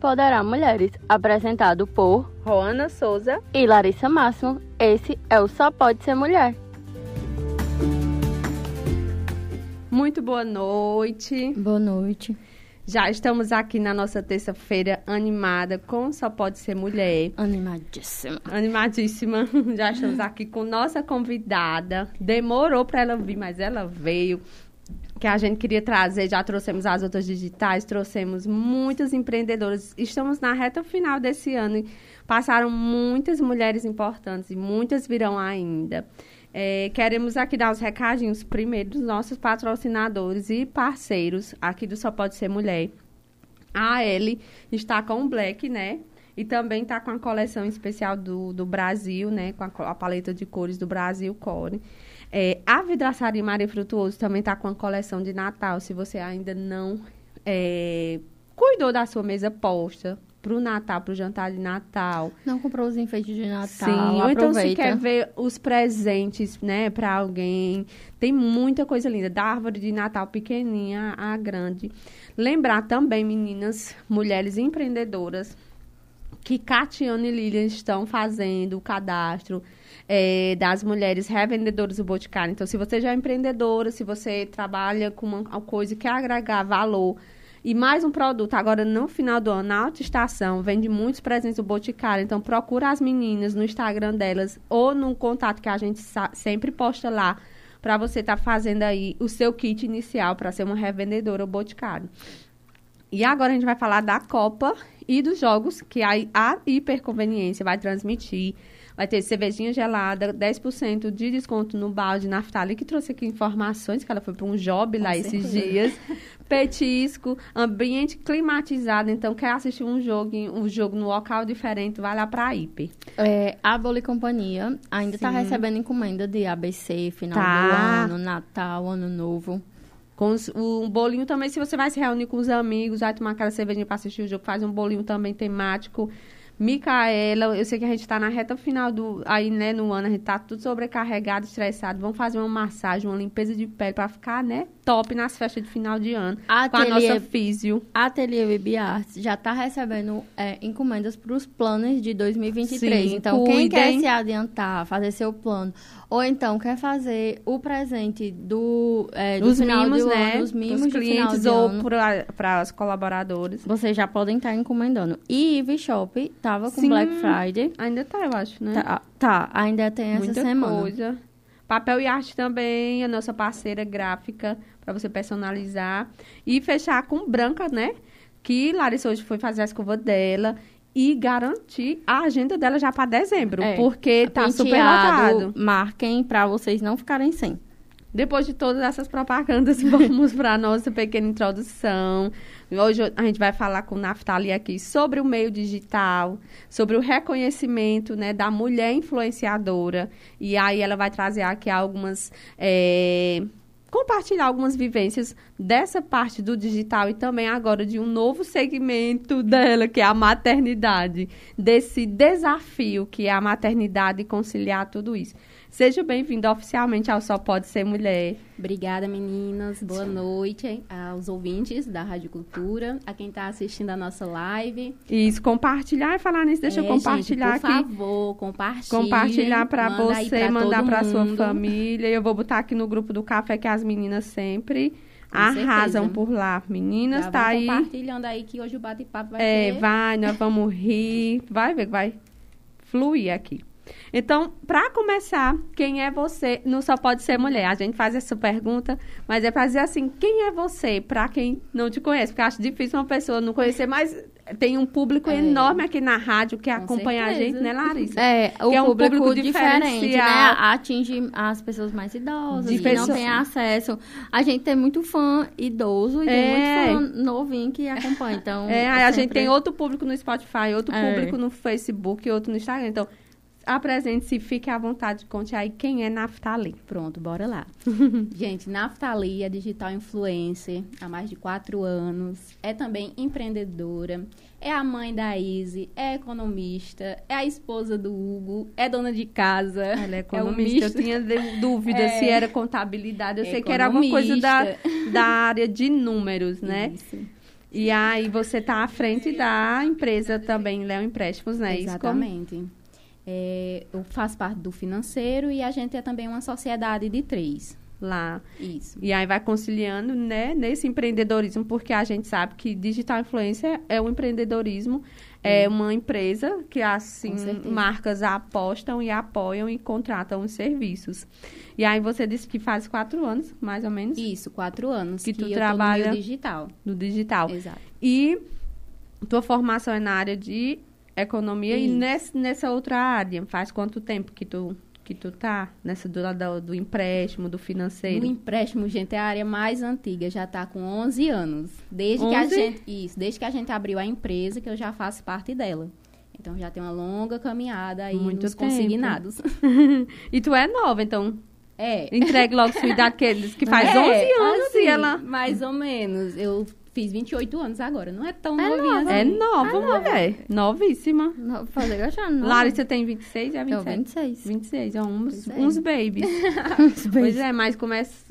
Empoderar Mulheres, apresentado por Roana Souza e Larissa Máximo. Esse é o Só Pode Ser Mulher. Muito boa noite. Boa noite. Já estamos aqui na nossa terça-feira animada com Só Pode Ser Mulher. Animadíssima. Animadíssima. Já estamos aqui com nossa convidada. Demorou para ela vir, mas ela veio. Que a gente queria trazer, já trouxemos as outras digitais, trouxemos muitas empreendedoras. Estamos na reta final desse ano e passaram muitas mulheres importantes e muitas virão ainda. É, queremos aqui dar os recadinhos primeiro dos nossos patrocinadores e parceiros aqui do Só Pode Ser Mulher. A Ellie está com o Black, né? E também está com a coleção especial do, do Brasil, né? Com a, a paleta de cores do Brasil Core. É, a Vidraçaria Maria Frutuoso também está com a coleção de Natal. Se você ainda não é, cuidou da sua mesa posta, pro Natal, pro jantar de Natal. Não comprou os enfeites de Natal. Sim, ou então se quer ver os presentes, né, para alguém. Tem muita coisa linda, da árvore de Natal pequenininha a grande. Lembrar também, meninas, mulheres empreendedoras, que Catiane e Lilian estão fazendo o cadastro é, das mulheres revendedoras do Boticário. Então, se você já é empreendedora, se você trabalha com uma coisa que quer agregar valor e mais um produto, agora no final do ano, na alta estação, vende muitos presentes do Boticário. Então, procura as meninas no Instagram delas ou no contato que a gente sempre posta lá para você estar tá fazendo aí o seu kit inicial para ser uma revendedora Boticário. E agora a gente vai falar da Copa e dos jogos que a, a Hiperconveniência vai transmitir. Vai ter cervejinha gelada, 10% de desconto no balde Naftali, que trouxe aqui informações, que ela foi para um job Com lá certeza. esses dias. Petisco, ambiente climatizado. Então, quer assistir um jogo, um jogo no local diferente, vai lá para a Hiper. É, a Boli Companhia ainda está recebendo encomenda de ABC, final tá. do ano, Natal, Ano Novo. Com um bolinho também, se você vai se reunir com os amigos, vai tomar aquela cervejinha para assistir o jogo, faz um bolinho também temático. Micaela, eu sei que a gente está na reta final do. Aí, né, no ano, a gente está tudo sobrecarregado, estressado. Vamos fazer uma massagem, uma limpeza de pele para ficar, né, top nas festas de final de ano. Ateliê, com a nossa físio. Ateliê Baby Arts já está recebendo é, encomendas para os planos de 2023. Sim, então, cuidem. quem quer se adiantar, fazer seu plano ou então quer fazer o presente do, é, do dos final mimos, né? ano, dos mimos dos clientes ou para os colaboradores. Vocês já podem estar encomendando. E Ivy Shop tava com Sim, Black Friday. Ainda tá, eu acho, né? Tá, tá ainda tem essa Muita semana. coisa. Papel e arte também, a nossa parceira gráfica para você personalizar e fechar com branca, né? Que Larissa hoje foi fazer a escova dela e garantir a agenda dela já para dezembro, é, porque tá super lotado. Marquem para vocês não ficarem sem. Depois de todas essas propagandas, vamos para a nossa pequena introdução. Hoje a gente vai falar com o Naftali aqui sobre o meio digital, sobre o reconhecimento né, da mulher influenciadora. E aí ela vai trazer aqui algumas é, compartilhar algumas vivências dessa parte do digital e também agora de um novo segmento dela, que é a maternidade, desse desafio que é a maternidade e conciliar tudo isso. Seja bem-vindo oficialmente ao Só Pode Ser Mulher. Obrigada, meninas. Boa noite aos ouvintes da Rádio Cultura, a quem está assistindo a nossa live. Isso, compartilhar e falar nisso, deixa é, eu compartilhar gente, por aqui. Por favor, compartilhe. Compartilhar para você, mandar para sua família. Eu vou botar aqui no grupo do café que as meninas sempre com arrasam certeza. por lá. Meninas, Já tá aí. compartilhando aí que hoje o bate-papo vai É, ter... vai, nós vamos rir. Vai ver, vai fluir aqui. Então, para começar, quem é você? Não só pode ser mulher. A gente faz essa pergunta, mas é para dizer assim, quem é você? Para quem não te conhece, porque eu acho difícil uma pessoa não conhecer, mas tem um público é. enorme aqui na rádio que Com acompanha certeza. a gente, né, Larissa? É, o é um público, público diferente, né? Atinge as pessoas mais idosas, de que não têm acesso. A gente tem muito fã idoso e é. tem muito é. fã novinho que acompanha, então... É, a gente tem outro público no Spotify, outro é. público no Facebook, outro no Instagram, então apresente-se, fique à vontade, conte aí quem é Naftali. Pronto, bora lá. Gente, Naftali é digital influencer há mais de quatro anos, é também empreendedora, é a mãe da Izzy, é economista, é a esposa do Hugo, é dona de casa. Ela é economista, é um eu tinha dúvida é... se era contabilidade, eu é sei que era alguma coisa da, da área de números, né? Isso. E aí você está à frente da empresa também, Léo Empréstimos, né? Exatamente. É, eu faço parte do financeiro e a gente é também uma sociedade de três lá. Isso. E aí vai conciliando, né, nesse empreendedorismo, porque a gente sabe que digital influência é um empreendedorismo, é uma empresa que assim marcas apostam e apoiam e contratam os serviços. E aí você disse que faz quatro anos, mais ou menos. Isso, quatro anos que, que tu trabalha no digital. No digital. Exato. E tua formação é na área de economia Isso. e nessa, nessa outra área, faz quanto tempo que tu que tu tá nessa do, do, do empréstimo, do financeiro? O empréstimo, gente, é a área mais antiga, já tá com 11 anos. Desde 11? que a gente isso, desde que a gente abriu a empresa que eu já faço parte dela. Então já tem uma longa caminhada aí Muito nos tempo. consignados. e tu é nova, então é. Entregue logo sua idade, que, que faz é, 11 anos assim, e ela... Mais ou menos. Eu Fiz 28 anos agora, não é tão é novinha nova. assim. É nova, é mulher. Novíssima. No, fazer nova. Larissa tem 26 e é 27. Eu 26. 26, é uns, uns babies. uns pois é, mas começa...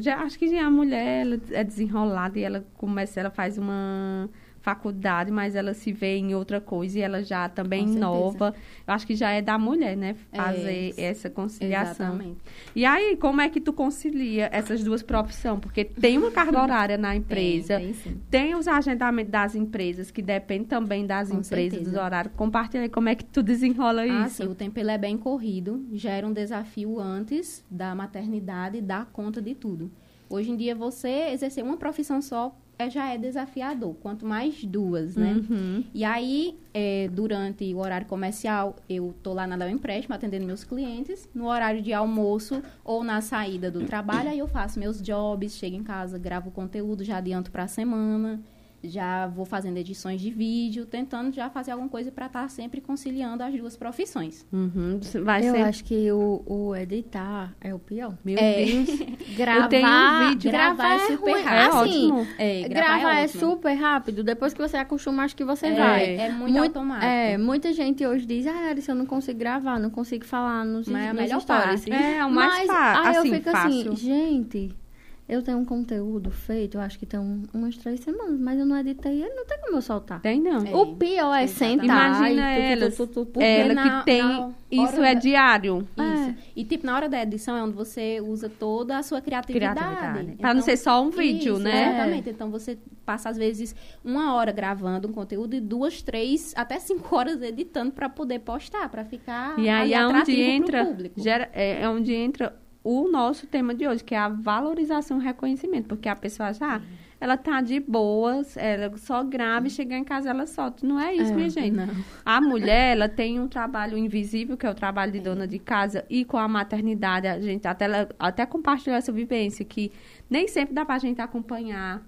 Já, acho que já a mulher é desenrolada e ela começa, ela faz uma faculdade, mas ela se vê em outra coisa e ela já também nova. Eu acho que já é da mulher, né? Fazer é, essa conciliação. Exatamente. E aí, como é que tu concilia essas duas profissões? Porque tem uma carga horária na empresa, tem, tem, tem os agendamentos das empresas, que dependem também das Com empresas, certeza. dos horários. Compartilha aí como é que tu desenrola ah, isso. Sim, o tempo ele é bem corrido, já era um desafio antes da maternidade dar conta de tudo. Hoje em dia, você exercer uma profissão só é, já é desafiador, quanto mais duas, né? Uhum. E aí, é, durante o horário comercial, eu tô lá na Léo Empréstimo atendendo meus clientes. No horário de almoço ou na saída do trabalho, aí eu faço meus jobs, chego em casa, gravo conteúdo, já adianto para a semana já vou fazendo edições de vídeo, tentando já fazer alguma coisa para estar tá sempre conciliando as duas profissões. Uhum. Vai eu ser... acho que o, o, editar é o pior. Meu é. Deus. gravar, eu tenho um vídeo. Gravar, é super rápido. É assim, é, gravar, gravar é, é, super rápido. Depois que você acostuma, acho que você é, vai. É muito, muito automático. É, muita gente hoje diz, ah, Arissa, eu não consigo gravar, não consigo falar nos, Mas é a melhor stories. Parte. É, o mais fácil. Aí assim, eu fico fácil. assim, gente eu tenho um conteúdo feito, eu acho que tem um, umas três semanas, mas eu não editei ele, não tem como eu soltar. Tem não. É, o pior é sentar. Imagina e ela, tu, tu, tu, ela na, que tem, isso é diário. Isso. É. E tipo, na hora da edição é onde você usa toda a sua criatividade. criatividade. Então, pra não ser só um vídeo, isso, né? Exatamente. Então você passa, às vezes, uma hora gravando um conteúdo e duas, três, até cinco horas editando para poder postar, para ficar e aí é onde entra, público. Gera, é, é onde entra o nosso tema de hoje, que é a valorização e reconhecimento, porque a pessoa já, ela tá de boas, ela só grava e chegar em casa ela solta. Não é isso, é, minha gente. Não. A mulher, ela tem um trabalho invisível, que é o trabalho de dona de casa, e com a maternidade, a gente até, até compartilhou essa vivência, que nem sempre dá pra gente acompanhar.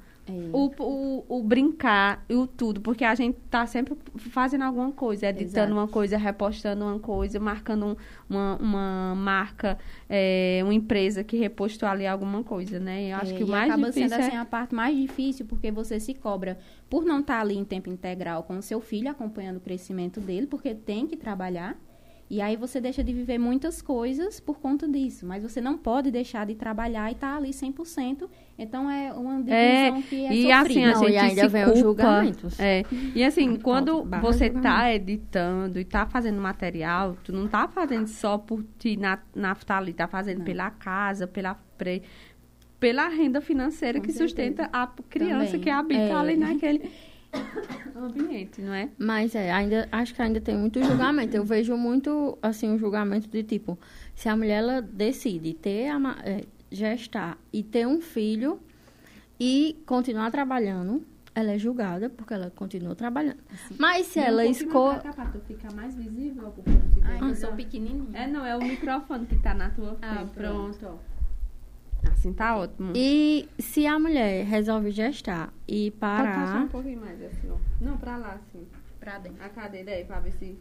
O, o, o, brincar e o tudo, porque a gente tá sempre fazendo alguma coisa, editando Exato. uma coisa, repostando uma coisa, marcando um, uma, uma marca, é, uma empresa que repostou ali alguma coisa, né? Eu acho é, que o mais acaba difícil sendo é... assim a parte mais difícil, porque você se cobra por não estar tá ali em tempo integral com o seu filho, acompanhando o crescimento dele, porque tem que trabalhar. E aí você deixa de viver muitas coisas por conta disso, mas você não pode deixar de trabalhar e estar tá ali 100%. Então é uma divisão é, que é e assim a não, gente e ainda se vem culpa, os julgamentos. É. E assim, quando você está editando e está fazendo material, tu não está fazendo só por ti na naftali, tá fazendo não. pela casa, pela pre, pela renda financeira Com que certeza. sustenta a criança Também. que habita é. ali naquele ambiente, não é? Mas é, ainda, acho que ainda tem muito julgamento. Eu vejo muito, assim, o julgamento de tipo, se a mulher ela decide ter, a, é, gestar e ter um filho e continuar trabalhando, ela é julgada porque ela continua trabalhando. Assim. Mas se ela escolhe. ficar mais visível Ai, eu sou pequenininha. É, não, é o microfone que tá na tua ah, frente. Ah, pronto. pronto. Assim tá ótimo. E se a mulher resolve gestar e parar. Pode um pouquinho mais, assim, ó. Não, pra lá, assim. Pra dentro. A cadeira aí, pra ver se.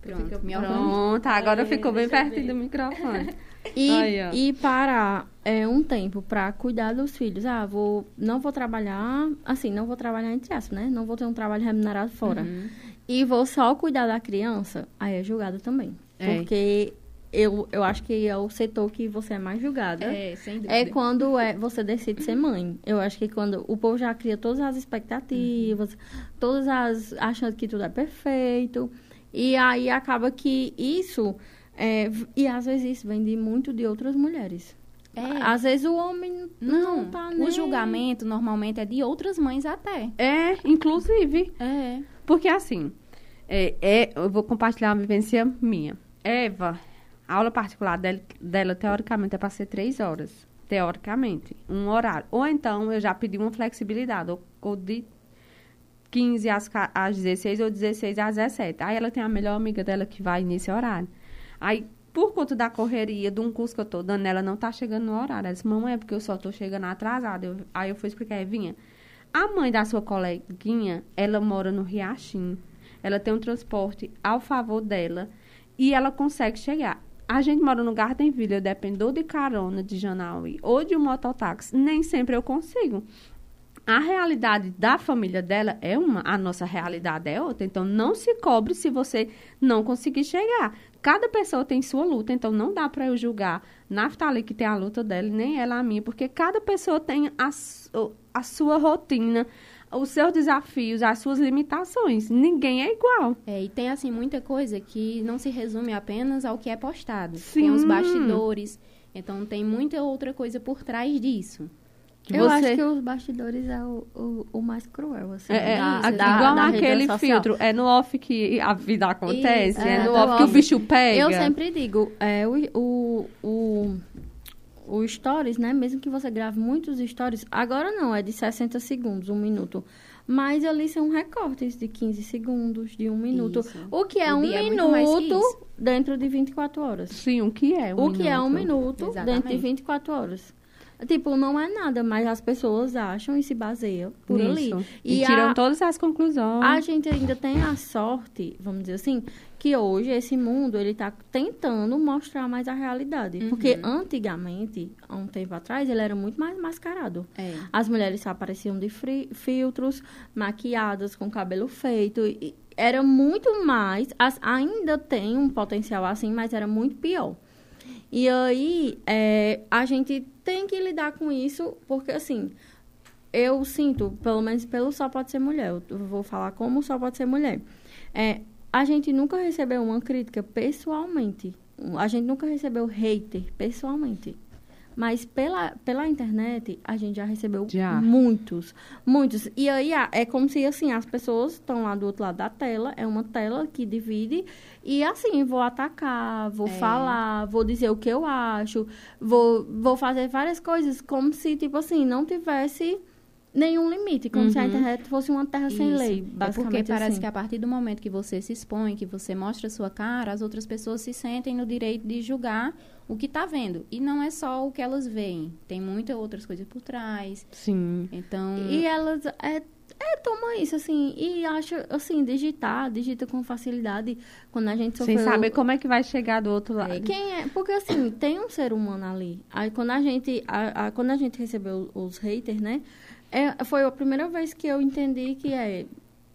Pronto, fica... Pronto, agora aí, ficou bem pertinho do microfone. E, aí, e parar é, um tempo para cuidar dos filhos. Ah, vou, não vou trabalhar, assim, não vou trabalhar entre aspas, né? Não vou ter um trabalho remunerado fora. Uhum. E vou só cuidar da criança, aí é julgado também. É. Porque eu, eu acho que é o setor que você é mais julgada. É, sem dúvida. É quando é, você decide ser mãe. Eu acho que quando o povo já cria todas as expectativas, uhum. todas as. achando que tudo é perfeito. E aí acaba que isso. É, e às vezes isso vem de muito de outras mulheres. É. Às vezes o homem não, não tá nem... O julgamento normalmente é de outras mães até. É, inclusive. É. Porque assim, é, é, eu vou compartilhar uma vivência minha. Eva, a aula particular dela, dela teoricamente, é para ser três horas. Teoricamente, um horário. Ou então, eu já pedi uma flexibilidade, ou, ou de 15 às, às 16 ou 16 às 17. Aí ela tem a melhor amiga dela que vai nesse horário. Aí, por conta da correria de um curso que eu tô dando, ela não tá chegando no horário. Ela disse, mamãe, é porque eu só tô chegando atrasada. Eu, aí eu fui explicar, vinha. A mãe da sua coleguinha, ela mora no Riachinho ela tem um transporte ao favor dela e ela consegue chegar. A gente mora no Gardenville, eu dependo de carona de Janaui ou de um mototáxi, nem sempre eu consigo. A realidade da família dela é uma, a nossa realidade é outra. Então, não se cobre se você não conseguir chegar. Cada pessoa tem sua luta, então não dá para eu julgar Naftali que tem a luta dela, nem ela a minha, porque cada pessoa tem a, a sua rotina, os seus desafios, as suas limitações. Ninguém é igual. É, e tem, assim, muita coisa que não se resume apenas ao que é postado. Sim. Tem os bastidores. Então, tem muita outra coisa por trás disso. Eu você... acho que os bastidores é o, o, o mais cruel, assim. É, é da, da, igual da aquele filtro. É no off que a vida acontece, Isso, é, é, no off, off que o bicho pega. Eu sempre digo, é, o, o, o o stories, né? Mesmo que você grave muitos stories, agora não, é de 60 segundos, um minuto. Mas ali são recortes de 15 segundos, de um minuto. Isso. O que é o um é minuto é dentro de 24 horas. Sim, o que é um O minuto. que é um minuto Exatamente. dentro de 24 horas. Tipo, não é nada, mas as pessoas acham e se baseiam por Isso. ali. E, e tiram a, todas as conclusões. A gente ainda tem a sorte, vamos dizer assim, que hoje esse mundo ele está tentando mostrar mais a realidade. Uhum. Porque antigamente, há um tempo atrás, ele era muito mais mascarado. É. As mulheres apareciam de filtros, maquiadas, com cabelo feito. E era muito mais. As, ainda tem um potencial assim, mas era muito pior. E aí, é, a gente tem que lidar com isso, porque assim, eu sinto, pelo menos pelo Só Pode Ser Mulher, eu vou falar como Só Pode Ser Mulher. É, a gente nunca recebeu uma crítica pessoalmente. A gente nunca recebeu hater pessoalmente. Mas pela, pela internet, a gente já recebeu já. muitos. Muitos. E aí, é como se, assim, as pessoas estão lá do outro lado da tela. É uma tela que divide. E, assim, vou atacar, vou é. falar, vou dizer o que eu acho. Vou, vou fazer várias coisas como se, tipo assim, não tivesse nenhum limite, como uhum. se a uhum. internet fosse uma terra Isso. sem lei, basicamente. É porque parece assim. que a partir do momento que você se expõe, que você mostra a sua cara, as outras pessoas se sentem no direito de julgar o que está vendo. E não é só o que elas veem. Tem muitas outras coisas por trás. Sim. Então. E elas. É, é, toma isso, assim, e acha, assim, digitar, digita com facilidade quando a gente sofreu... Sem saber como é que vai chegar do outro lado. É, quem é? Porque, assim, tem um ser humano ali. Aí, quando a gente, a, a, quando a gente recebeu os haters, né, é, foi a primeira vez que eu entendi que é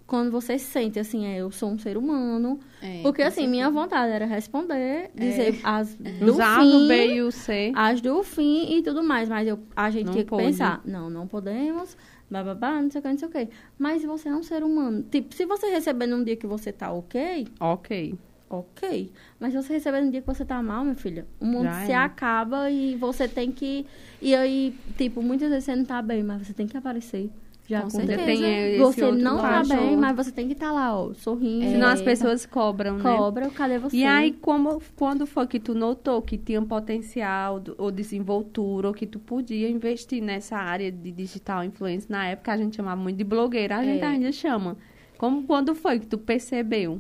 quando você sente assim, é, eu sou um ser humano. É, porque assim, minha vontade era responder, dizer é. as do Usar fim, B e o C. as do fim e tudo mais, mas eu, a gente não tinha que pode. pensar, não, não podemos, bababá, não sei o que, não sei o que. Mas você é um ser humano. Tipo, se você receber num dia que você tá ok, ok. Ok. Mas se você receber num dia que você tá mal, minha filha, o mundo Já se é. acaba e você tem que. E aí, tipo, muitas vezes você não tá bem, mas você tem que aparecer. Já com certeza. Tem você não tá bem, mas você tem que estar tá lá, ó, sorrindo. É, Senão as pessoas cobram, né? Cobram, cadê você? E aí, como, quando foi que tu notou que tinha potencial ou desenvoltura, ou que tu podia investir nessa área de digital influência? Na época a gente chamava muito de blogueira, a gente é. ainda chama. Como, quando foi que tu percebeu?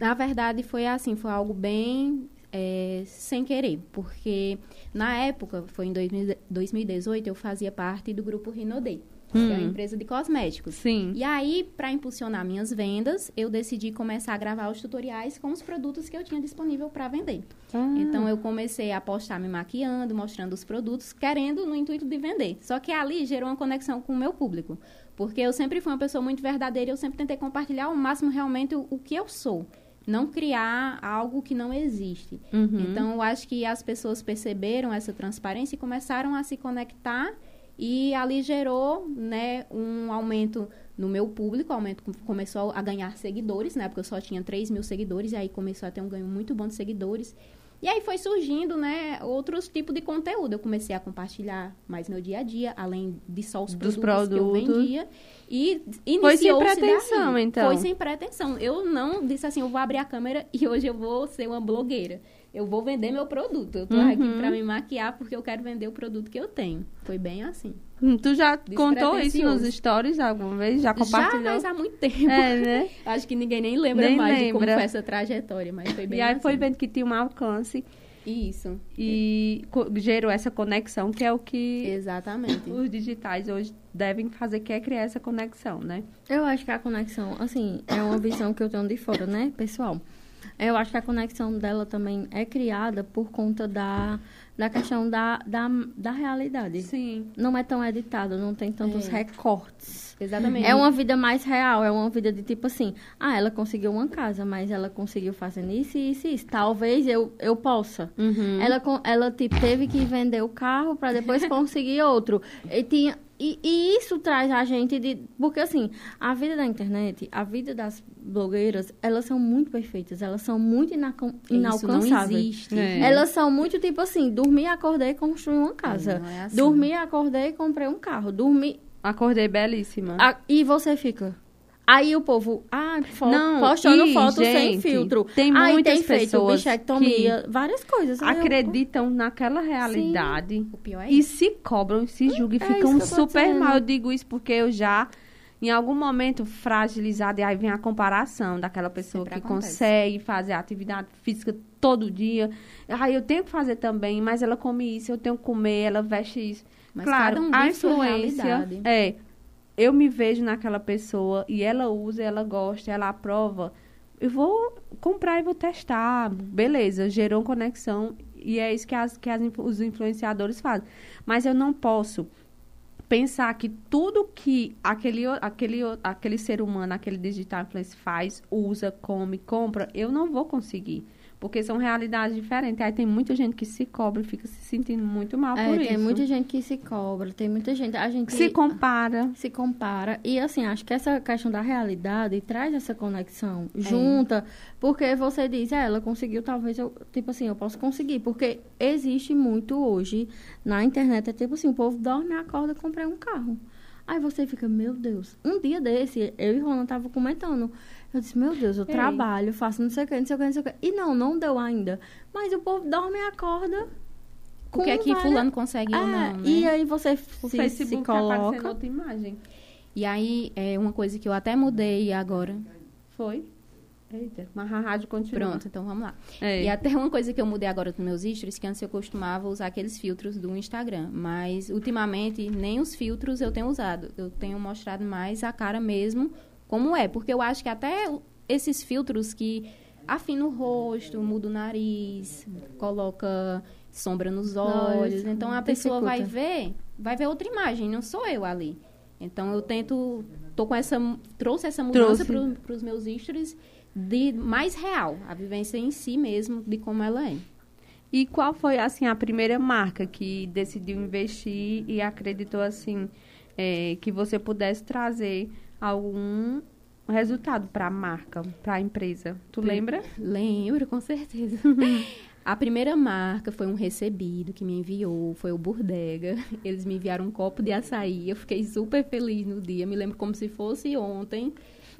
Na verdade, foi assim, foi algo bem é, sem querer, porque na época, foi em 2018, eu fazia parte do grupo Rinodei hum. que é uma empresa de cosméticos. Sim. E aí, para impulsionar minhas vendas, eu decidi começar a gravar os tutoriais com os produtos que eu tinha disponível para vender. Ah. Então, eu comecei a postar me maquiando, mostrando os produtos, querendo no intuito de vender. Só que ali gerou uma conexão com o meu público. Porque eu sempre fui uma pessoa muito verdadeira eu sempre tentei compartilhar ao máximo realmente o, o que eu sou. não criar algo que não existe. Uhum. Então, eu acho que as pessoas perceberam essa transparência e começaram a se conectar e ali gerou, né, um aumento no meu público, aumento começou a ganhar seguidores, né, porque eu só tinha 3 mil seguidores, e aí começou a ter um ganho muito bom de seguidores. E aí foi surgindo, né, outros tipos de conteúdo. Eu comecei a compartilhar mais meu dia a dia, além de só os Dos produtos, produtos. que eu vendia. E Foi sem pretensão, daí. então. Foi sem pretensão. Eu não disse assim, eu vou abrir a câmera e hoje eu vou ser uma blogueira. Eu vou vender meu produto. Eu tô uhum. aqui para me maquiar porque eu quero vender o produto que eu tenho. Foi bem assim. Hum, tu já contou isso nos stories alguma vez? Já compartilhou? Já, mas há muito tempo. É, né? Acho que ninguém nem lembra nem mais lembra. de como foi essa trajetória, mas foi bem E aí assim. foi vendo que tinha um alcance. Isso. E é. gerou essa conexão, que é o que Exatamente. os digitais hoje devem fazer, que é criar essa conexão, né? Eu acho que a conexão, assim, é uma visão que eu tenho de fora, né, pessoal? Eu acho que a conexão dela também é criada por conta da, da questão da, da, da realidade. Sim. Não é tão editado, não tem tantos é. recortes. Exatamente. É uma vida mais real, é uma vida de tipo assim, ah, ela conseguiu uma casa, mas ela conseguiu fazer isso, isso e isso. Talvez eu, eu possa. Uhum. Ela, ela tipo, teve que vender o carro para depois conseguir outro. E tinha, e, e, isso traz a gente de. Porque, assim, a vida da internet, a vida das blogueiras, elas são muito perfeitas, elas são muito inalcançáveis. Isso não existe. É. Elas são muito tipo assim: dormi, acordei, construí uma casa. É, é assim. Dormi, acordei, comprei um carro. Dormi. Acordei belíssima. A, e você fica. Aí o povo, ah, fo não, postando e, foto gente, sem filtro. Tem Aí muitas tem pessoas que várias coisas. Acreditam eu... naquela realidade. Sim. O pior é e isso. se cobram, se julgam e é ficam super mal. Eu digo isso porque eu já em algum momento fragilizada, e aí vem a comparação daquela pessoa Sempre que acontece. consegue fazer atividade física todo dia. Ah, eu tenho que fazer também, mas ela come isso, eu tenho que comer, ela veste isso. Mas claro, um a influência é eu me vejo naquela pessoa e ela usa, ela gosta, ela aprova, eu vou comprar e vou testar. Beleza, gerou conexão e é isso que, as, que as, os influenciadores fazem. Mas eu não posso pensar que tudo que aquele, aquele, aquele ser humano, aquele digital influencer faz, usa, come, compra, eu não vou conseguir. Porque são realidades diferentes. Aí tem muita gente que se cobra e fica se sentindo muito mal é, por tem isso. Tem muita gente que se cobra, tem muita gente. A gente se compara. Se compara. E assim, acho que essa questão da realidade traz essa conexão é. junta. Porque você diz, é, ela conseguiu, talvez eu. Tipo assim, eu posso conseguir. Porque existe muito hoje na internet. É tipo assim, o povo dorme, acorda, comprei um carro. Aí você fica, meu Deus. Um dia desse, eu e Rona tava comentando. Eu disse, meu Deus, eu Ei. trabalho, faço não sei o que, não sei o que, não sei o que. E não, não deu ainda. Mas o povo dorme e acorda. O que é que fulano consegue é, ou não, né? E aí você o se, Facebook se tá coloca... Outra imagem. E aí, é uma coisa que eu até mudei agora. Foi? Eita, mas a rádio continua. Pronto, então vamos lá. É. E até uma coisa que eu mudei agora nos meus stories, que antes eu costumava usar aqueles filtros do Instagram. Mas, ultimamente, nem os filtros eu tenho usado. Eu tenho mostrado mais a cara mesmo como é. Porque eu acho que até esses filtros que afina o rosto, muda o nariz, coloca sombra nos olhos. Nossa, então a pessoa vai ver, vai ver outra imagem, não sou eu ali. Então eu tento, tô com essa, trouxe essa mudança para os meus stories de mais real, a vivência em si mesmo, de como ela é. E qual foi assim a primeira marca que decidiu investir e acreditou assim é, que você pudesse trazer algum resultado para a marca, para a empresa. Tu lembra? Lembro, com certeza. a primeira marca foi um recebido que me enviou, foi o Burdega. Eles me enviaram um copo de açaí. Eu fiquei super feliz no dia. Me lembro como se fosse ontem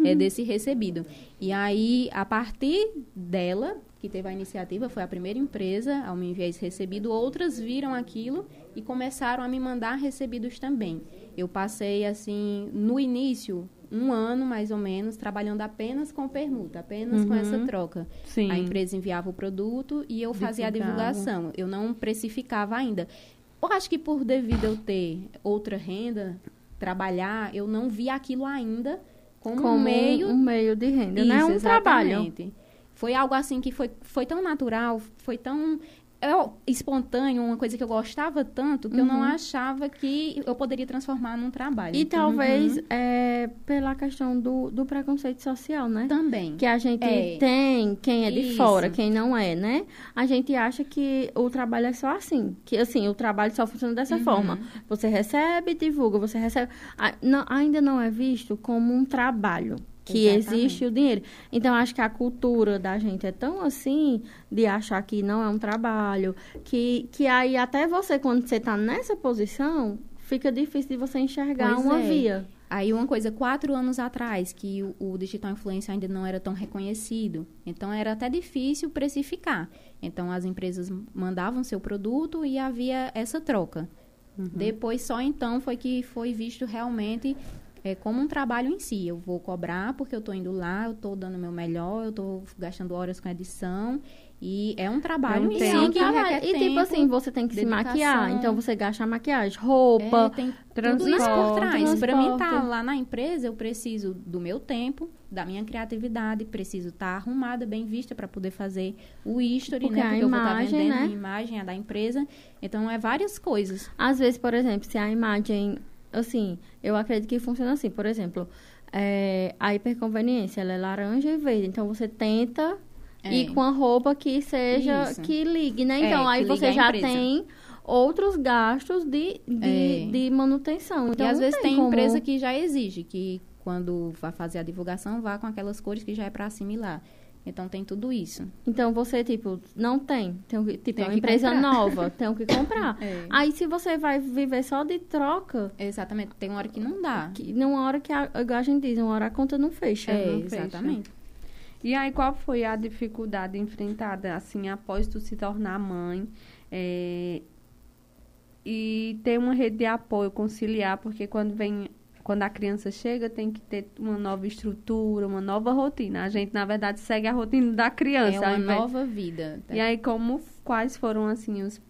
é, desse recebido. E aí, a partir dela, que teve a iniciativa, foi a primeira empresa ao me enviar esse recebido, outras viram aquilo e começaram a me mandar recebidos também. Eu passei, assim, no início, um ano mais ou menos, trabalhando apenas com permuta, apenas uhum. com essa uhum. troca. Sim. A empresa enviava o produto e eu fazia a divulgação. Eu não precificava ainda. Eu acho que por devido eu ter outra renda, trabalhar, eu não vi aquilo ainda como, como um meio... um meio de renda, Isso, não é um exatamente. trabalho. Foi algo assim que foi, foi tão natural, foi tão é espontâneo, uma coisa que eu gostava tanto, que uhum. eu não uhum. achava que eu poderia transformar num trabalho. E talvez uhum. é, pela questão do, do preconceito social, né? Também. Que a gente é. tem, quem é de Isso. fora, quem não é, né? A gente acha que o trabalho é só assim. Que, assim, o trabalho só funciona dessa uhum. forma. Você recebe, divulga, você recebe... Ainda não é visto como um trabalho que Exatamente. existe o dinheiro. Então, acho que a cultura da gente é tão assim, de achar que não é um trabalho, que, que aí até você, quando você está nessa posição, fica difícil de você enxergar pois uma é. via. Aí uma coisa, quatro anos atrás, que o, o, digital influencer ainda não era tão reconhecido. Então, era até difícil precificar. Então, as empresas mandavam seu produto e havia essa troca. Uhum. Depois, só então, foi que foi visto realmente é como um trabalho em si. Eu vou cobrar porque eu estou indo lá, eu estou dando o meu melhor, eu estou gastando horas com edição. E é um trabalho é em si que E tipo assim, você tem que dedicação. se maquiar. Então você gasta maquiagem, roupa, é, tem tudo isso por trás. Para mim estar tá lá na empresa, eu preciso do meu tempo, da minha criatividade, preciso estar tá arrumada, bem vista para poder fazer o history, porque né? Porque eu vou estar tá vendendo né? a imagem, a da empresa. Então é várias coisas. Às vezes, por exemplo, se a imagem assim, eu acredito que funciona assim. Por exemplo, é, a hiperconveniência, ela é laranja e verde. Então, você tenta é. ir com a roupa que seja, Isso. que ligue, né? Então, é, aí você já tem outros gastos de, de, é. de manutenção. Então, e às vezes tem, tem como... empresa que já exige que quando vai fazer a divulgação, vá com aquelas cores que já é para assimilar. Então tem tudo isso. Então você, tipo, não tem. tem que, tipo, tem é uma empresa comprar. nova, tem que comprar. É. Aí se você vai viver só de troca. Exatamente, tem uma hora que não dá. Que, numa hora que, a, a gente diz, uma hora a conta não fecha. É, não exatamente. Fecha. E aí, qual foi a dificuldade enfrentada, assim, após tu se tornar mãe? É, e ter uma rede de apoio, conciliar, porque quando vem quando a criança chega, tem que ter uma nova estrutura, uma nova rotina. A gente, na verdade, segue a rotina da criança. É uma nova vida. Tá? E aí, como, quais foram, assim, os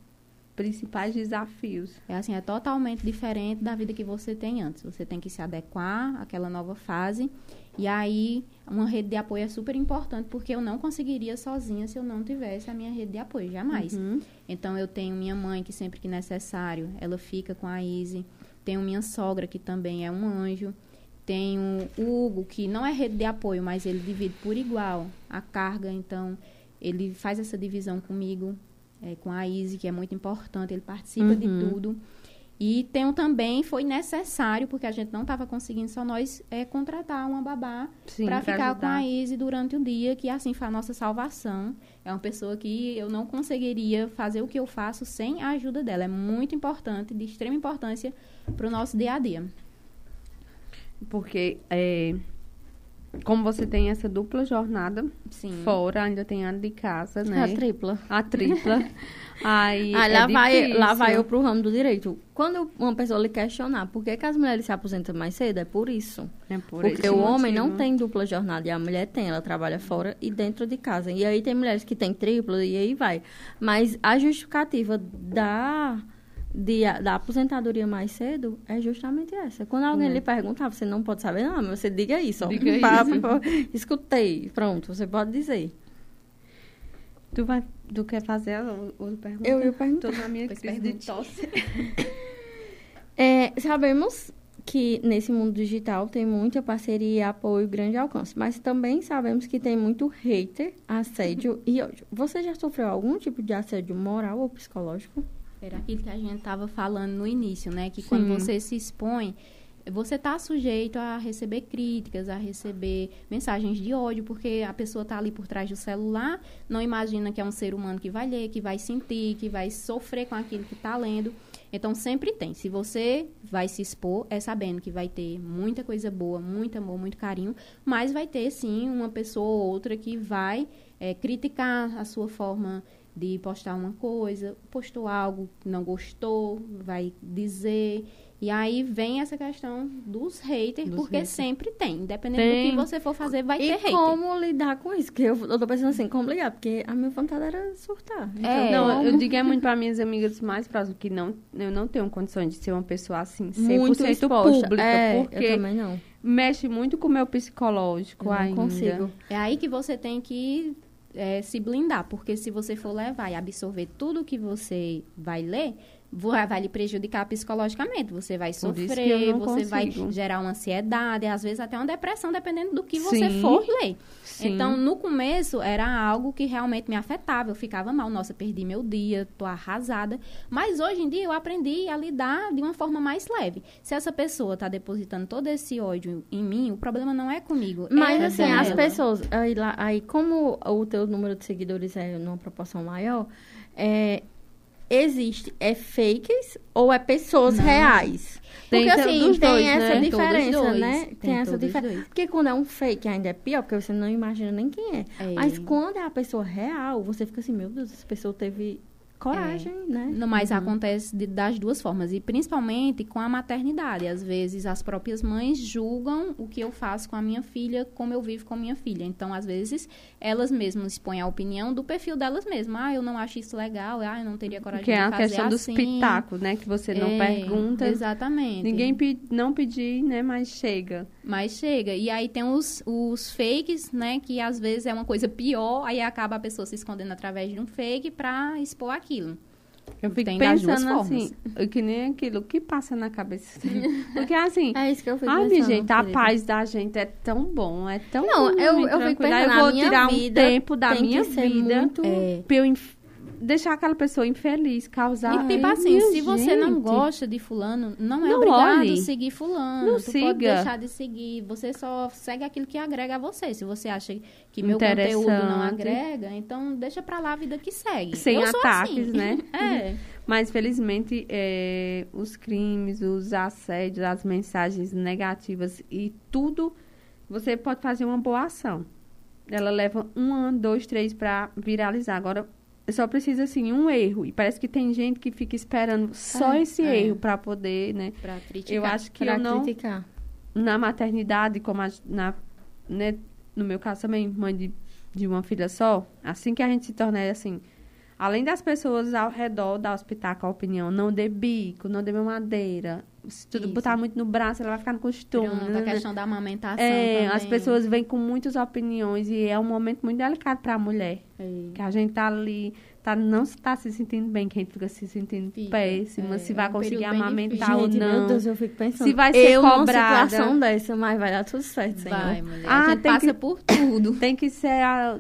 principais desafios? É assim, é totalmente diferente da vida que você tem antes. Você tem que se adequar àquela nova fase. E aí, uma rede de apoio é super importante, porque eu não conseguiria sozinha se eu não tivesse a minha rede de apoio, jamais. Uhum. Então, eu tenho minha mãe, que sempre que necessário, ela fica com a Izzy. Tenho minha sogra, que também é um anjo. Tenho o Hugo, que não é rede de apoio, mas ele divide por igual a carga. Então, ele faz essa divisão comigo, é, com a Izzy, que é muito importante. Ele participa uhum. de tudo. E tenho também, foi necessário, porque a gente não estava conseguindo só nós é, contratar uma babá para ficar ajudar. com a Izzy durante o dia, que assim foi a nossa salvação. É uma pessoa que eu não conseguiria fazer o que eu faço sem a ajuda dela. É muito importante, de extrema importância para o nosso dia a dia. Porque é, como você tem essa dupla jornada Sim. fora, ainda tem a de casa, né? A tripla. A tripla. Aí ah, lá, é vai, lá vai eu pro ramo do direito. Quando uma pessoa lhe questionar por que, que as mulheres se aposentam mais cedo, é por isso. É por Porque o homem não tem dupla jornada e a mulher tem, ela trabalha fora e dentro de casa. E aí tem mulheres que têm tripla e aí vai. Mas a justificativa da de, da aposentadoria mais cedo é justamente essa. Quando alguém hum. lhe perguntar, ah, você não pode saber, não, mas você diga isso. Diga isso. escutei, pronto, você pode dizer. Tu, vai, tu quer fazer outra pergunta? Eu ia perguntar. Tô na minha crise de tosse. é, sabemos que nesse mundo digital tem muita parceria, apoio, grande alcance, mas também sabemos que tem muito hater, assédio e ódio. Você já sofreu algum tipo de assédio moral ou psicológico? Era aquilo que a gente estava falando no início, né? Que Sim. quando você se expõe, você está sujeito a receber críticas, a receber mensagens de ódio, porque a pessoa está ali por trás do celular, não imagina que é um ser humano que vai ler, que vai sentir, que vai sofrer com aquilo que está lendo. Então, sempre tem. Se você vai se expor, é sabendo que vai ter muita coisa boa, muito amor, muito carinho, mas vai ter, sim, uma pessoa ou outra que vai é, criticar a sua forma de postar uma coisa, postou algo que não gostou, vai dizer. E aí vem essa questão dos haters, dos porque haters. sempre tem. Independente tem. do que você for fazer, vai e ter hater. E como lidar com isso? Porque eu, eu tô pensando assim, como ligar? Porque a minha vontade era surtar. Então, é. Não, eu digo é muito para minhas amigas mais próximas, que não, eu não tenho condições de ser uma pessoa assim, 100% muito exposta. pública. É, porque eu também não. mexe muito com o meu psicológico eu ainda. Não consigo. É aí que você tem que é, se blindar, porque se você for levar e absorver tudo que você vai ler, vai lhe prejudicar psicologicamente. Você vai sofrer, você consigo. vai gerar uma ansiedade, às vezes até uma depressão, dependendo do que você Sim. for ler. Sim. Então, no começo, era algo que realmente me afetava. Eu ficava mal, nossa, perdi meu dia, tô arrasada. Mas hoje em dia eu aprendi a lidar de uma forma mais leve. Se essa pessoa tá depositando todo esse ódio em mim, o problema não é comigo. Mas é assim, dela. as pessoas, aí, lá, aí como o teu número de seguidores é numa proporção maior, é, existe é fakes ou é pessoas não. reais? Porque tem assim, tem dois, essa né? diferença, né? Tem, tem essa diferença. Porque quando é um fake ainda é pior, porque você não imagina nem quem é. é. Mas quando é a pessoa real, você fica assim, meu Deus, essa pessoa teve coragem, é. né? Não, mas uhum. acontece de, das duas formas. E principalmente com a maternidade. Às vezes as próprias mães julgam o que eu faço com a minha filha, como eu vivo com a minha filha. Então, às vezes, elas mesmas expõem a opinião do perfil delas mesmas. Ah, eu não acho isso legal. Ah, eu não teria coragem que de fazer assim. Que é a questão dos pitacos, né? Que você não é, pergunta. Exatamente. Ninguém pe não pedir, né? Mas chega. Mas chega. E aí tem os, os fakes, né? Que às vezes é uma coisa pior. Aí acaba a pessoa se escondendo através de um fake pra expor aquilo aquilo. Eu fico Tem pensando assim, que nem aquilo, o que passa na cabeça? Porque assim, é isso que eu fico ai, pensando, gente, a paz da gente é tão bom, é tão Não, eu, eu fico pensando, eu vou tirar um tempo da minha vida muito... é. pra eu deixar aquela pessoa infeliz, causar. E tipo assim, se gente. você não gosta de fulano, não é não obrigado olhe. seguir fulano. Não tu siga. pode deixar de seguir. Você só segue aquilo que agrega a você. Se você acha que meu conteúdo não agrega, então deixa pra lá a vida que segue. Sem Eu ataques, assim. né? é. Mas, felizmente, é, os crimes, os assédios, as mensagens negativas e tudo, você pode fazer uma boa ação. Ela leva um ano, dois, três para viralizar. Agora, só precisa, assim, um erro. E parece que tem gente que fica esperando só é, esse é. erro para poder, né? Pra criticar. Eu acho que pra eu não... criticar. Na maternidade, como a, na, né, no meu caso também, mãe de, de uma filha só, assim que a gente se torna, assim... Além das pessoas ao redor da hospital com a opinião, não dê bico, não dê madeira. Se tudo Isso. botar muito no braço, ela vai ficar no costume. Pronto, né? a questão da amamentação É, também. as pessoas vêm com muitas opiniões e é um momento muito delicado para a mulher. É. Que a gente tá ali, tá, não está se sentindo bem, que a gente fica se sentindo fica, péssima, é, se vai é um conseguir amamentar ou gente, não. Meu Deus, eu fico pensando. Se vai ser eu cobrada. situação dessa, mas vai dar tudo certo, Senhor. Vai, mulher. Ah, a gente passa que, por tudo. Tem que ser a,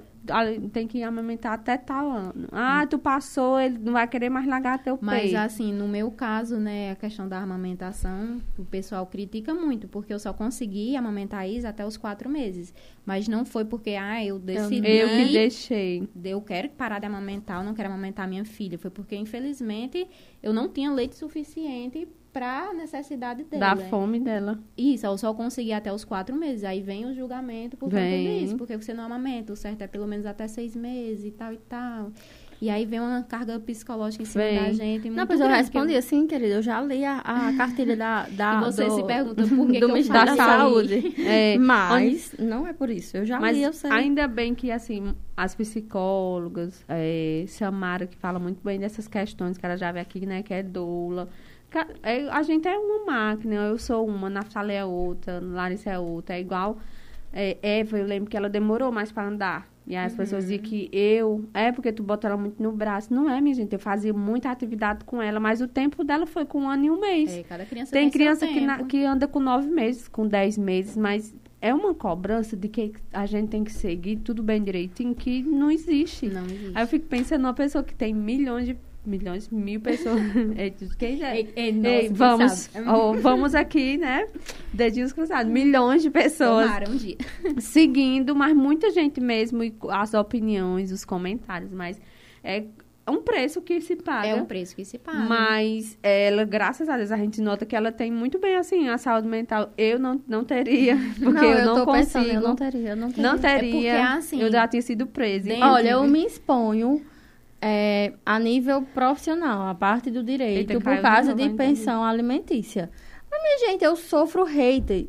tem que amamentar até tal ano. Ah, tu passou, ele não vai querer mais largar teu peito. Mas assim, no meu caso, né, a questão da amamentação, o pessoal critica muito, porque eu só consegui amamentar a Isa até os quatro meses. Mas não foi porque, ah, eu decidi... Eu que deixei. Eu quero parar de amamentar, eu não quero amamentar minha filha. Foi porque, infelizmente, eu não tinha leite suficiente para necessidade dela. Da fome dela. Isso, eu só consegui até os quatro meses. Aí vem o julgamento por vem. conta disso. Porque você não amamenta. O certo é pelo menos até seis meses e tal e tal. E aí vem uma carga psicológica em cima vem. da gente. Não, pois eu respondi eu... assim, querida. Eu já li a, a cartilha da, da. E você do, se pergunta por que, do que eu da Saúde. É, Mas não é por isso. Eu já Mas li, eu sei. Ainda bem que, assim, as psicólogas, é, Samara, que fala muito bem dessas questões, que ela já vê aqui, né, que é doula a gente é uma máquina, eu sou uma, Naftali é outra, Larissa é outra. É igual é, Eva, eu lembro que ela demorou mais para andar. E aí as uhum. pessoas diziam que eu, é porque tu bota ela muito no braço. Não é, minha gente, eu fazia muita atividade com ela, mas o tempo dela foi com um ano e um mês. É, cada criança tem, tem criança que, na, que anda com nove meses, com dez meses, mas é uma cobrança de que a gente tem que seguir tudo bem direitinho que não existe. Não existe. Aí eu fico pensando numa pessoa que tem milhões de milhões, mil pessoas. Quem já... Ei, ei, nossa, ei, vamos, oh, vamos aqui, né? Dedinhos cruzados. Milhões de pessoas. Tomara um dia. Seguindo, mas muita gente mesmo, as opiniões, os comentários, mas é um preço que se paga. É um preço que se paga. Mas ela, graças a Deus, a gente nota que ela tem muito bem, assim, a saúde mental. Eu não, não teria, porque não, eu, não consigo. Pensando, eu não teria, eu não teria. Não teria. É porque, assim, eu já tinha sido presa. Olha, eu me exponho é, a nível profissional, a parte do direito, Eita, por causa de pensão alimentícia. Mas, minha gente, eu sofro hater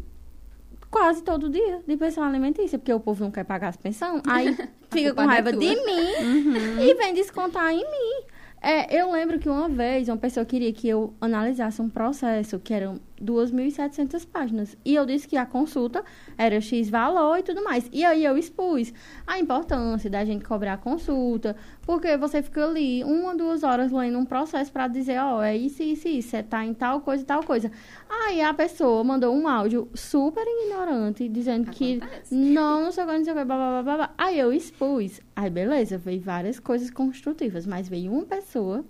quase todo dia de pensão alimentícia, porque o povo não quer pagar as pensão, aí fica com raiva é de mim uhum. e vem descontar em mim. É, eu lembro que uma vez uma pessoa queria que eu analisasse um processo que era 2.700 páginas. E eu disse que a consulta era X valor e tudo mais. E aí eu expus a importância da gente cobrar a consulta, porque você fica ali uma, duas horas lendo um processo para dizer, ó, oh, é isso, isso, isso, você tá em tal coisa e tal coisa. Aí a pessoa mandou um áudio super ignorante, dizendo Acontece. que não, não sei o que, não sei o que, blá, blá, blá, blá. Aí eu expus. Aí beleza, veio várias coisas construtivas, mas veio uma pessoa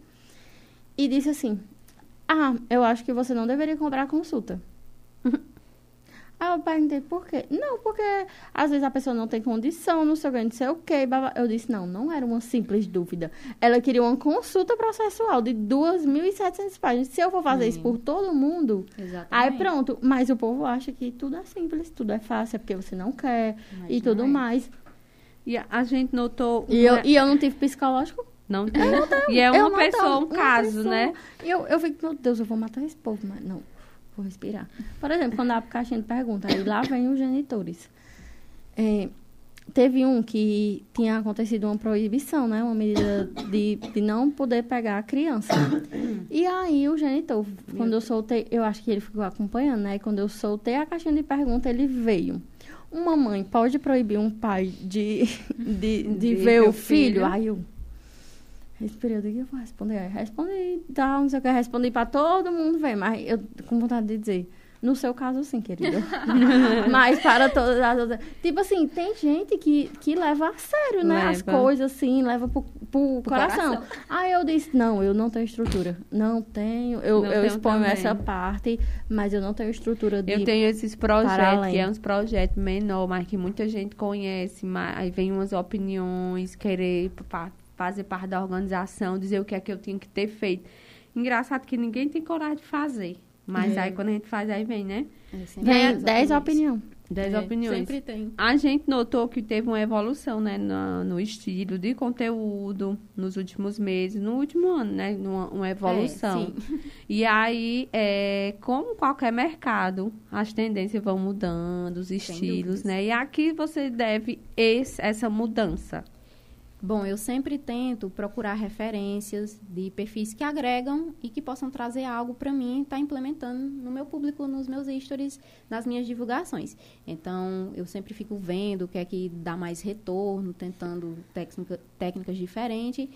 e disse assim, ah, eu acho que você não deveria comprar a consulta. Aí eu perguntei por quê? Não, porque às vezes a pessoa não tem condição, não sei o que, não sei o quê. Eu disse, não, não era uma simples dúvida. Ela queria uma consulta processual de 2.700 páginas. Se eu for fazer isso por todo mundo, Exatamente. aí pronto. Mas o povo acha que tudo é simples, tudo é fácil, é porque você não quer Mas e tudo é. mais. E a gente notou... E, eu, e eu não tive psicológico? Não tem. e é uma pessoa, um caso, né? E eu, eu fico, meu Deus, eu vou matar esse povo, mas não, vou respirar. Por exemplo, quando a caixinha de pergunta, aí lá vem os genitores. É, teve um que tinha acontecido uma proibição, né? Uma medida de, de não poder pegar a criança. E aí o genitor, quando eu soltei, eu acho que ele ficou acompanhando, né? E quando eu soltei a caixinha de pergunta, ele veio. Uma mãe pode proibir um pai de, de, de, de ver o filho? filho? Aí eu Respirei, eu digo, eu vou responder. respondi, tal, não sei o que, respondi pra todo mundo ver, mas eu com vontade de dizer, no seu caso, sim, querida. mas para todas as outras. Tipo assim, tem gente que, que leva a sério, né? Leva. As coisas, assim, leva pro, pro, pro coração. coração. Aí eu disse, não, eu não tenho estrutura. Não tenho. Eu, não eu exponho também. essa parte, mas eu não tenho estrutura de. Eu tenho esses projetos, que é uns projetos menor, mas que muita gente conhece, mas aí vem umas opiniões, querer fazer parte da organização, dizer o que é que eu tinha que ter feito. Engraçado que ninguém tem coragem de fazer. Mas é. aí quando a gente faz, aí vem, né? É, vem 10 opiniões. 10 é, opiniões. Sempre tem. A gente notou que teve uma evolução, né, no, no, estilo de conteúdo nos últimos meses, no último ano, né, uma, uma evolução. É, e aí, é, como qualquer mercado, as tendências vão mudando, os estilos, né? E aqui você deve esse, essa mudança. Bom, eu sempre tento procurar referências de perfis que agregam e que possam trazer algo para mim estar tá implementando no meu público, nos meus stories, nas minhas divulgações. Então, eu sempre fico vendo o que é que dá mais retorno, tentando técnica, técnicas diferentes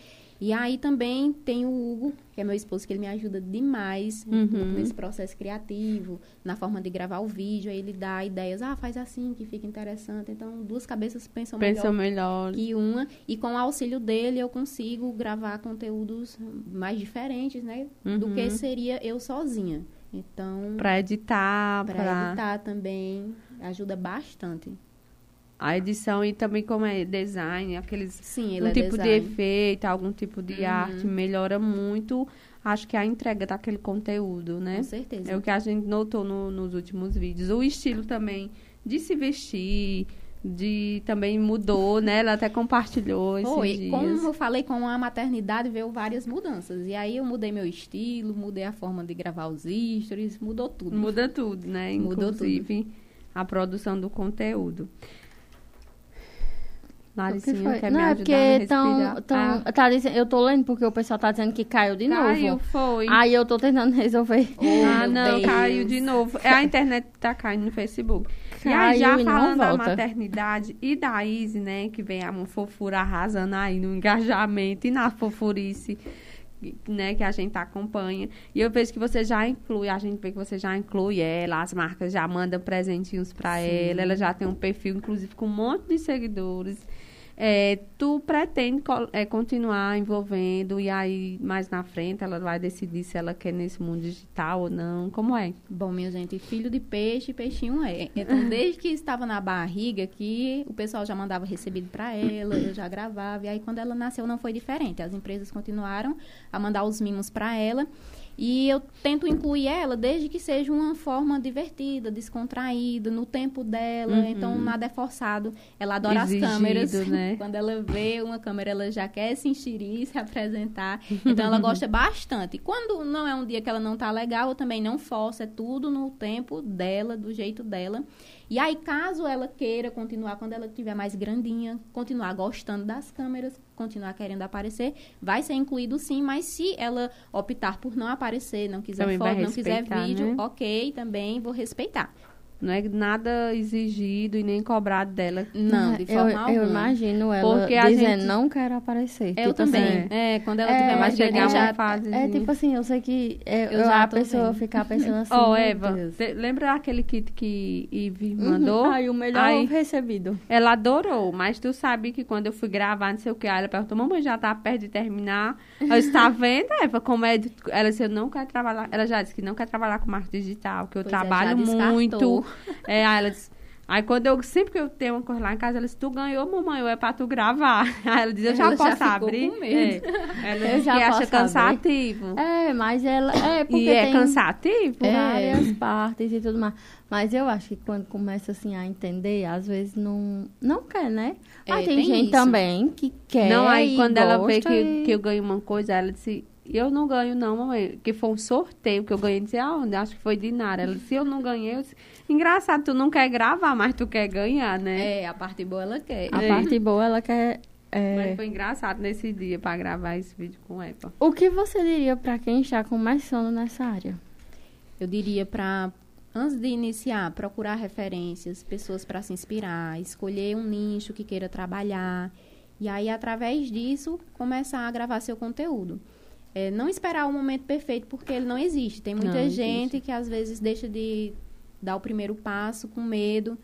e aí também tem o Hugo, que é meu esposo, que ele me ajuda demais uhum. nesse processo criativo, na forma de gravar o vídeo. Aí ele dá ideias, ah, faz assim, que fica interessante. Então, duas cabeças pensam, pensam melhor, melhor que uma. E com o auxílio dele, eu consigo gravar conteúdos mais diferentes, né? Uhum. Do que uhum. seria eu sozinha. Então... Para editar, para pra... editar também, ajuda bastante a edição e também como é design, aqueles Sim, um é tipo design. de efeito, algum tipo de uhum. arte melhora muito. Acho que a entrega daquele conteúdo, né? Com certeza. É o que a gente notou no, nos últimos vídeos. O estilo também de se vestir, de também mudou, né? Ela até compartilhou esses Foi. dias. Como eu falei, com a maternidade veio várias mudanças. E aí eu mudei meu estilo, mudei a forma de gravar os stories, mudou tudo. Muda tudo, né? Mudou Inclusive, tudo. a produção do conteúdo. Laricinha quer não, me é é porque tão, tão, ah. tá dizendo, eu tô lendo porque o pessoal tá dizendo que caiu de caiu, novo. Caiu, foi. Aí eu tô tentando resolver. Oh, ah, não, Deus. caiu de novo. É a internet que tá caindo no Facebook. Caiu e aí, já e falando da maternidade e da Izzy, né, que vem a fofura arrasando aí no engajamento e na fofurice né, que a gente acompanha. E eu vejo que você já inclui, a gente vê que você já inclui ela, as marcas já mandam presentinhos para ela, ela já tem um perfil, inclusive, com um monte de seguidores. É, tu pretende é, continuar envolvendo e aí mais na frente ela vai decidir se ela quer nesse mundo digital ou não? Como é? Bom, minha gente, filho de peixe, peixinho é. Então, desde que estava na barriga que o pessoal já mandava recebido para ela, eu já gravava. E aí, quando ela nasceu, não foi diferente. As empresas continuaram a mandar os mimos para ela. E eu tento incluir ela desde que seja uma forma divertida, descontraída, no tempo dela. Uhum. Então, nada é forçado. Ela adora Exigido, as câmeras. Né? Quando ela vê uma câmera, ela já quer se enxerir, se apresentar. Então, ela gosta bastante. Quando não é um dia que ela não tá legal, eu também não forço. É tudo no tempo dela, do jeito dela. E aí, caso ela queira continuar, quando ela estiver mais grandinha, continuar gostando das câmeras, continuar querendo aparecer, vai ser incluído sim, mas se ela optar por não aparecer, não quiser também foto, não quiser vídeo, né? ok, também vou respeitar. Não é nada exigido e nem cobrado dela. Não, de forma eu, alguma. Eu imagino ela Porque dizendo, gente... não quero aparecer. Eu tipo também. Assim, é, quando ela é, tiver mais chegar uma fase. É, tipo assim, eu sei que é, eu, eu já a pessoa vendo. ficar pensando assim. Ó, oh, Eva, lembra aquele kit que Ivy uhum. mandou? Uhum. Ai, o melhor Aí, recebido. Ela adorou, mas tu sabe que quando eu fui gravar, não sei o que, ela perguntou, mamãe, já tá perto de terminar. Eu está vendo, Eva, como é. Ela disse, eu não quero trabalhar. Ela já disse que não quer trabalhar com marketing digital, que eu pois é, trabalho é, muito. É, aí ela disse, Aí quando eu, sempre que eu tenho uma coisa lá em casa, ela disse, tu ganhou, mamãe, ou é pra tu gravar. Aí ela diz, eu já ela posso já abrir. É. Ela eu já que acha cansativo. É, mas ela. É, porque e é cansativo? Várias é. partes e tudo mais. Mas eu acho que quando começa assim a entender, às vezes não, não quer, né? Mas é, tem, tem, gente isso. também que quer. Não, aí quando ela vê que, e... que eu ganho uma coisa, ela disse, eu não ganho, não, mamãe. Que foi um sorteio que eu ganhei, disse, aonde? Acho que foi de Nara. Ela disse, eu não ganhei. Eu disse, Engraçado, tu não quer gravar, mas tu quer ganhar, né? É, a parte boa ela quer. A é. parte boa ela quer. É... Mas foi engraçado nesse dia para gravar esse vídeo com Epa. O que você diria para quem está começando nessa área? Eu diria para antes de iniciar, procurar referências, pessoas para se inspirar, escolher um nicho que queira trabalhar e aí através disso começar a gravar seu conteúdo. É, não esperar o momento perfeito porque ele não existe. Tem muita não, gente que às vezes deixa de dar o primeiro passo com medo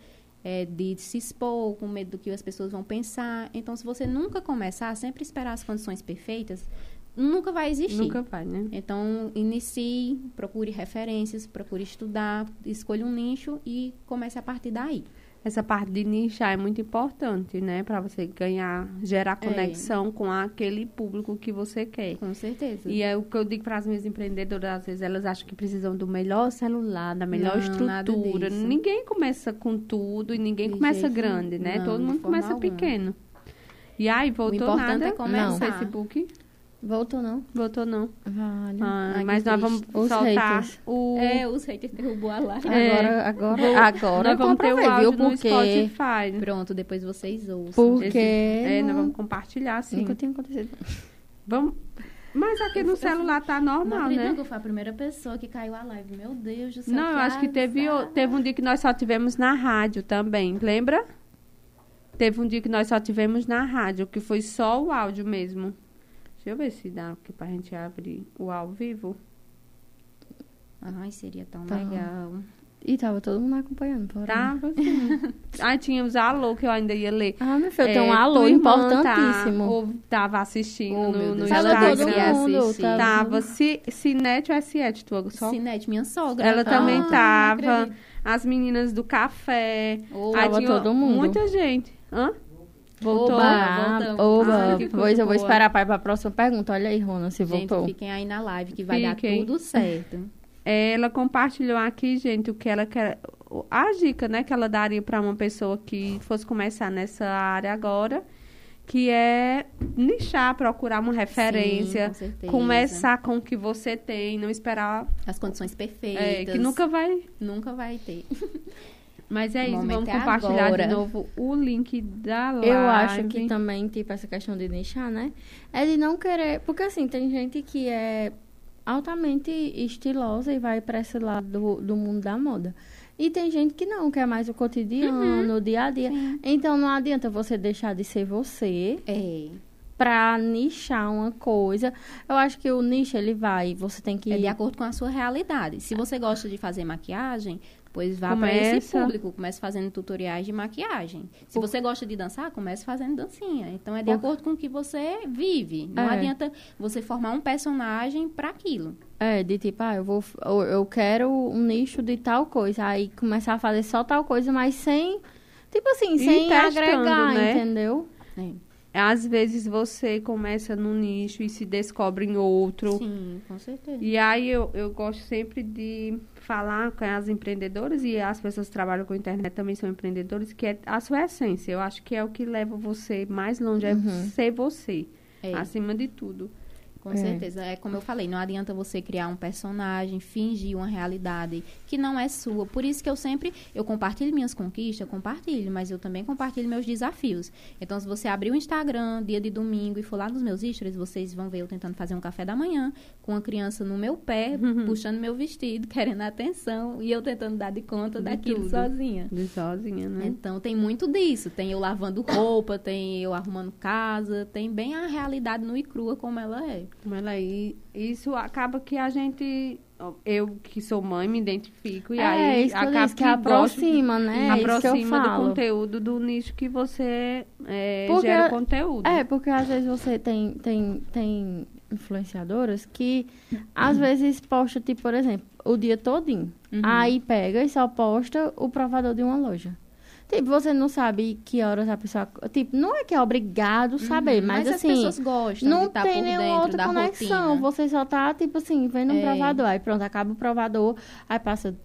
é, de se expor, com medo do que as pessoas vão pensar. Então, se você nunca começar, sempre esperar as condições perfeitas, nunca vai existir. Nunca vai, né? Então, inicie, procure referências, procure estudar, escolha um nicho e comece a partir daí essa parte de nichar é muito importante, né? Para você ganhar, gerar é. conexão é. com aquele público que você quer. Com certeza. E é o que eu digo para as minhas empreendedoras, às vezes elas acham que precisam do melhor celular, da melhor não, estrutura. Ninguém começa com tudo e ninguém de começa grande, né? Não, Todo mundo começa alguma. pequeno. E aí, voltou nada é começar. no Facebook? Voltou não? Voltou não. Vale. Ah, mas nós vamos os soltar haters. o... É, os haters derrubou a live. É. Agora, agora, agora nós vamos ter o áudio no porque... Spotify. Pronto, depois vocês ouçam. Porque... Esse... É, nós vamos compartilhar, sim. Nunca tinha acontecido. Vamos... Mas aqui no celular tá normal, não né? Não, foi a primeira pessoa que caiu a live. Meu Deus do céu. Não, eu acho que teve, teve um dia que nós só tivemos na rádio também, lembra? Teve um dia que nós só tivemos na rádio, que foi só o áudio mesmo. Deixa eu ver se dá aqui pra gente abrir o ao vivo. Ai, seria tão tá. legal. E tava todo mundo acompanhando, porém. Tava, sim. ah, tínhamos alô, que eu ainda ia ler. Ah, meu filho, é, tem um alô importantíssimo. Tá, ou tava assistindo oh, no, no Instagram. Todo mundo, tá tava. Si, Cinete ou é Siete, tu só? Cinete, minha sogra. Ela tá. também tava. As meninas do café. Oh, Aí tinha todo mundo. Muita gente. Hã? Voltou? Oba, oba. pois eu vou esperar para a próxima pergunta. Olha aí, Rona, se gente, voltou. fiquem aí na live que vai fiquem. dar tudo certo. Ela compartilhou aqui, gente, o que ela quer. A dica, né, que ela daria para uma pessoa que fosse começar nessa área agora, que é nichar, procurar uma referência, Sim, com começar com o que você tem, não esperar as condições perfeitas. É, que nunca vai, nunca vai ter. Mas é isso, vamos é compartilhar agora. de novo o link da live. Eu acho que também, tipo, essa questão de nichar, né? É de não querer. Porque assim, tem gente que é altamente estilosa e vai para esse lado do, do mundo da moda. E tem gente que não, quer mais o cotidiano, uhum. o dia a dia. Sim. Então não adianta você deixar de ser você. É. Pra nichar uma coisa. Eu acho que o nicho, ele vai. Você tem que. É de acordo com a sua realidade. Se você gosta de fazer maquiagem, Pois vá para esse público, comece fazendo tutoriais de maquiagem. Se o... você gosta de dançar, comece fazendo dancinha. Então é de o... acordo com o que você vive. Não é. adianta você formar um personagem para aquilo. É, de tipo, ah, eu vou eu quero um nicho de tal coisa, aí começar a fazer só tal coisa, mas sem tipo assim, e sem agregar, né? entendeu? É. Às vezes você começa num nicho e se descobre em outro. Sim, com certeza. E aí eu, eu gosto sempre de falar com as empreendedoras e as pessoas que trabalham com internet também são empreendedores, que é a sua essência. Eu acho que é o que leva você mais longe, é uhum. ser você, é. acima de tudo. Com é. certeza. É como eu falei, não adianta você criar um personagem, fingir uma realidade que não é sua. Por isso que eu sempre, eu compartilho minhas conquistas, compartilho, mas eu também compartilho meus desafios. Então, se você abrir o Instagram, dia de domingo, e for lá nos meus stories, vocês vão ver eu tentando fazer um café da manhã, com a criança no meu pé, uhum. puxando meu vestido, querendo atenção, e eu tentando dar de conta de daquilo tudo. sozinha. De sozinha, né? Então, tem muito disso. Tem eu lavando roupa, tem eu arrumando casa, tem bem a realidade nua e crua como ela é. Mas aí, isso acaba que a gente eu que sou mãe me identifico e é, aí isso acaba que, que aproxima, né? É aproxima do conteúdo do nicho que você é, porque, gera o conteúdo. É, porque às vezes você tem tem tem influenciadoras que às uhum. vezes posta tipo, por exemplo, o dia todinho. Uhum. Aí pega e só posta o provador de uma loja. Tipo, você não sabe que horas a pessoa. Tipo, não é que é obrigado saber, uhum, mas, mas assim. As pessoas gostam não de tá tem nenhuma outra conexão. Rotina. Você só tá, tipo assim, vendo um é. provador. Aí pronto, acaba o provador, aí passa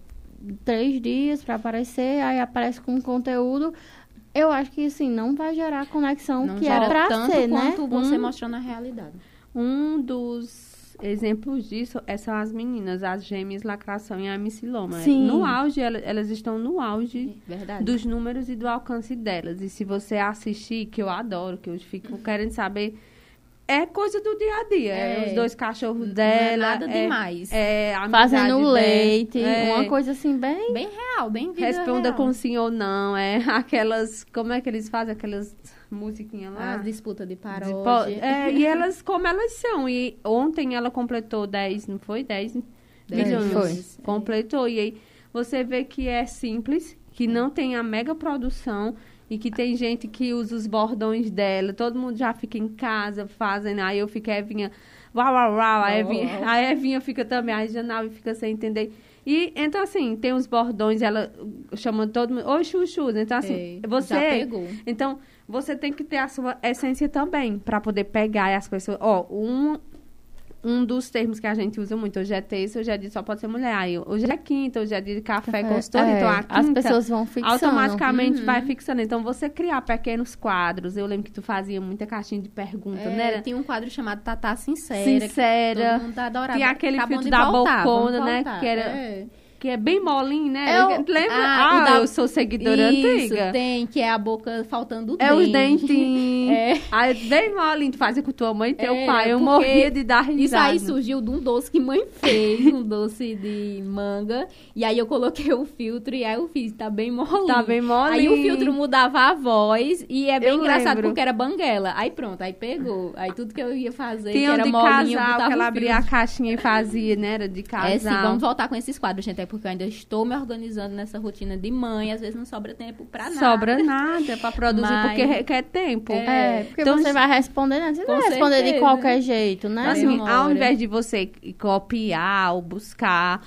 três dias para aparecer, aí aparece com conteúdo. Eu acho que assim, não vai gerar a conexão não que é pra tanto ser, né? quanto você um, mostrando a realidade. Um dos exemplos disso é, são as meninas, as gêmeas lacração e a missiloma. Sim. No auge, elas, elas estão no auge Verdade. dos números e do alcance delas. E se você assistir, que eu adoro, que eu fico querendo saber é coisa do dia a dia. É. os dois cachorros dela. Não é nada é, demais. É, Fazendo leite. É, uma coisa assim, bem. Bem real, bem vida Responda real. com sim ou não. É aquelas. Como é que eles fazem? Aquelas musiquinha lá. As disputas de paródia. É, e elas, como elas são. E ontem ela completou 10, não foi? 10 milhões. Foi. Completou. E aí você vê que é simples, que não tem a mega produção e que tem gente que usa os bordões dela. Todo mundo já fica em casa fazendo. Aí eu fico, Evinha, uau, uau, uau. A Evinha, a Evinha fica também, a Janal fica sem entender. E, então, assim, tem os bordões, ela chama todo mundo, oi, chuchu. Então, assim, Ei, você... Já pegou. Então, você tem que ter a sua essência também, para poder pegar as coisas. Ó, um, um dos termos que a gente usa muito, hoje é terça, hoje é dia só pode ser mulher. Aí, hoje é quinta, hoje é dia de café, café consultor. É, então, a quinta, as pessoas vão fixando. Automaticamente uhum. vai fixando. Então, você criar pequenos quadros. Eu lembro que tu fazia muita caixinha de pergunta, é, né? Tinha um quadro chamado Tatá Sincera. Sincera. todo mundo adorava. Tinha aquele filtro da voltar, bocona, né? Que era... É que é bem molinho, né? Eu, Lembra? Ah, ah da... eu sou seguidora Isso, antiga. tem, que é a boca faltando o é dente. É os dentinhos. é. Aí, bem molinho, tu fazia com tua mãe e teu é, pai. Eu morria de dar risada. Isso aí surgiu de um doce que mãe fez, um doce de manga. E aí eu coloquei o filtro e aí eu fiz, tá bem molinho. Tá bem molinho. Aí o filtro mudava a voz e é bem eu engraçado lembro. porque era banguela. Aí pronto, aí pegou. Aí tudo que eu ia fazer, Tinha que era de molinho, casal, que ela abria a caixinha e fazia, né? Era de casal. É, sim, vamos voltar com esses quadros, gente, é porque eu ainda estou me organizando nessa rotina de mãe, às vezes não sobra tempo para nada. Sobra nada para produzir, Mas, porque requer tempo. É, é porque então, você vai responder, né? Você não vai responder certeza. de qualquer jeito, né? Assim, ao invés de você copiar ou buscar,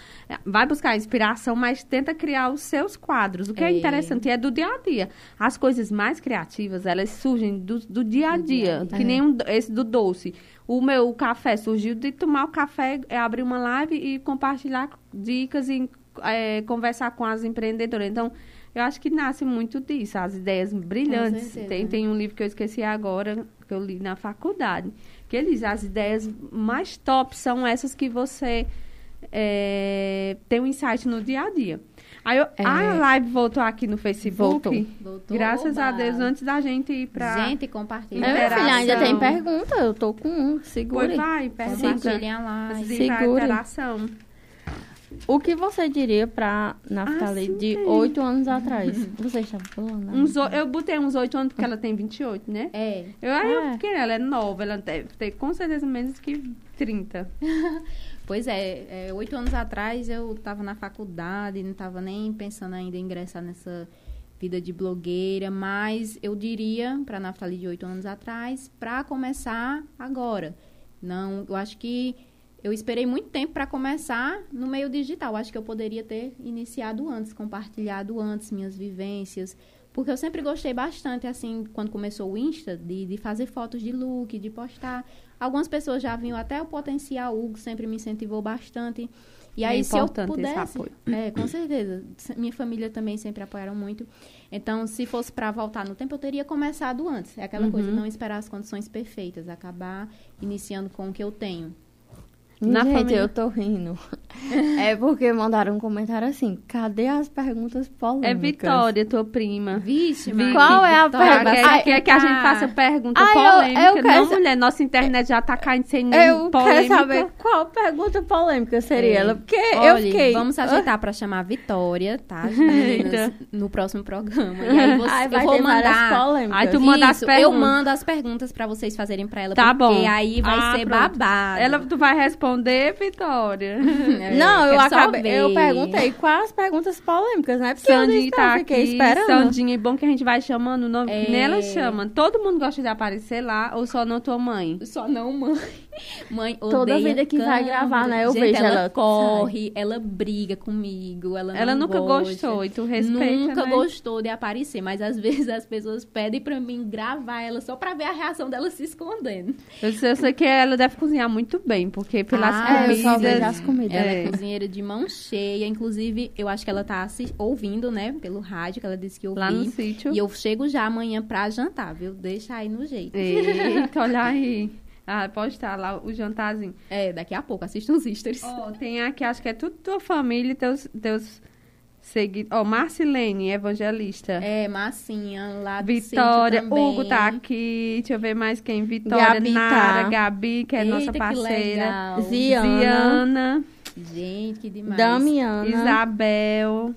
vai buscar inspiração, mas tenta criar os seus quadros. O que é, é interessante é do dia a dia. As coisas mais criativas, elas surgem do, do dia a dia, que nem um, esse do doce. O meu café surgiu de tomar o café, é, abrir uma live e compartilhar dicas e é, conversar com as empreendedoras. Então, eu acho que nasce muito disso, as ideias brilhantes. Tem, tem um livro que eu esqueci agora, que eu li na faculdade, que eles, as ideias mais top são essas que você é, tem um insight no dia a dia. Aí eu, é. a live voltou aqui no Facebook. Voltou. voltou graças Oba. a Deus, antes da gente ir pra. Gente, compartilha. Meu filho, ainda tem pergunta. Eu tô com um. Segure. Pois vai, pergunta. Compartilhem a live. Segure. O que você diria pra Naftali ah, de oito anos atrás? Você estava falando? Uns, eu botei uns oito anos porque ela tem 28, né? É. Eu, aí é. eu fiquei, ela é nova, ela deve ter com certeza menos que 30. pois é, é, oito anos atrás eu estava na faculdade, não estava nem pensando ainda em ingressar nessa vida de blogueira, mas eu diria para Naftali de oito anos atrás, para começar agora. Não, eu acho que eu esperei muito tempo para começar no meio digital. Acho que eu poderia ter iniciado antes, compartilhado antes minhas vivências, Porque eu sempre gostei bastante, assim, quando começou o Insta, de, de fazer fotos de look, de postar. Algumas pessoas já viam até o potencial, o Hugo sempre me incentivou bastante. E aí, é se eu pudesse. É, com certeza. Minha família também sempre apoiaram muito. Então, se fosse para voltar no tempo, eu teria começado antes. É aquela uhum. coisa, não esperar as condições perfeitas, acabar iniciando com o que eu tenho. Na Gente, família... eu tô rindo. é porque mandaram um comentário assim: cadê as perguntas polêmicas? É Vitória, tua prima. Vixe, mas Qual é a pergunta? Quer, quer que a gente faça pergunta Ai, polêmica? Eu, eu não, sa... mulher, nossa internet já tá caindo sem eu polêmica. Eu quero saber qual pergunta polêmica seria é. ela, porque Olha, eu fiquei... Vamos ajeitar pra chamar a Vitória, tá, meninas, no próximo programa. E aí você, Ai, eu vou mandar... Polêmicas. Aí tu manda Isso, as perguntas. Eu mando as perguntas pra vocês fazerem pra ela, tá porque bom. aí vai ah, ser pronto. babado. Ela, tu vai responder responder, Vitória. não, eu acabei. Eu perguntei quais as perguntas polêmicas, né? Porque Sandinha tá aqui. Esperando. Sandinha, é bom que a gente vai chamando o nome. É... Nela chama. Todo mundo gosta de aparecer lá ou só não tua mãe? Só não mãe. Mãe Toda vida que câmera. vai gravar, né? Eu gente, vejo ela, ela corre, sai. ela briga comigo, ela Ela nunca gosta, gostou e tu respeita, Nunca né? gostou de aparecer, mas às vezes as pessoas pedem pra mim gravar ela só pra ver a reação dela se escondendo. Eu sei, eu sei que ela deve cozinhar muito bem, porque pelas ah, comidas vejo as comidas. Ela é. é cozinheira de mão cheia. Inclusive, eu acho que ela tá ouvindo, né? Pelo rádio, que ela disse que ouviu. Lá no sítio. E eu chego já amanhã pra jantar, viu? Deixa aí no jeito. Eita, olha aí. Ah, pode estar lá o jantarzinho. É, daqui a pouco, assista os stories. Ó, oh, tem aqui, acho que é tudo tua família e teus, teus seguidores. Ó, oh, Marcilene, evangelista. É, Marcinha, lá do Vitória, Hugo tá aqui. Deixa eu ver mais quem. Vitória, Gabi tá. Nara, tá. Gabi, que é Eita, nossa parceira. Ziana. Ziana. Gente, que demais. Damiana. Isabel.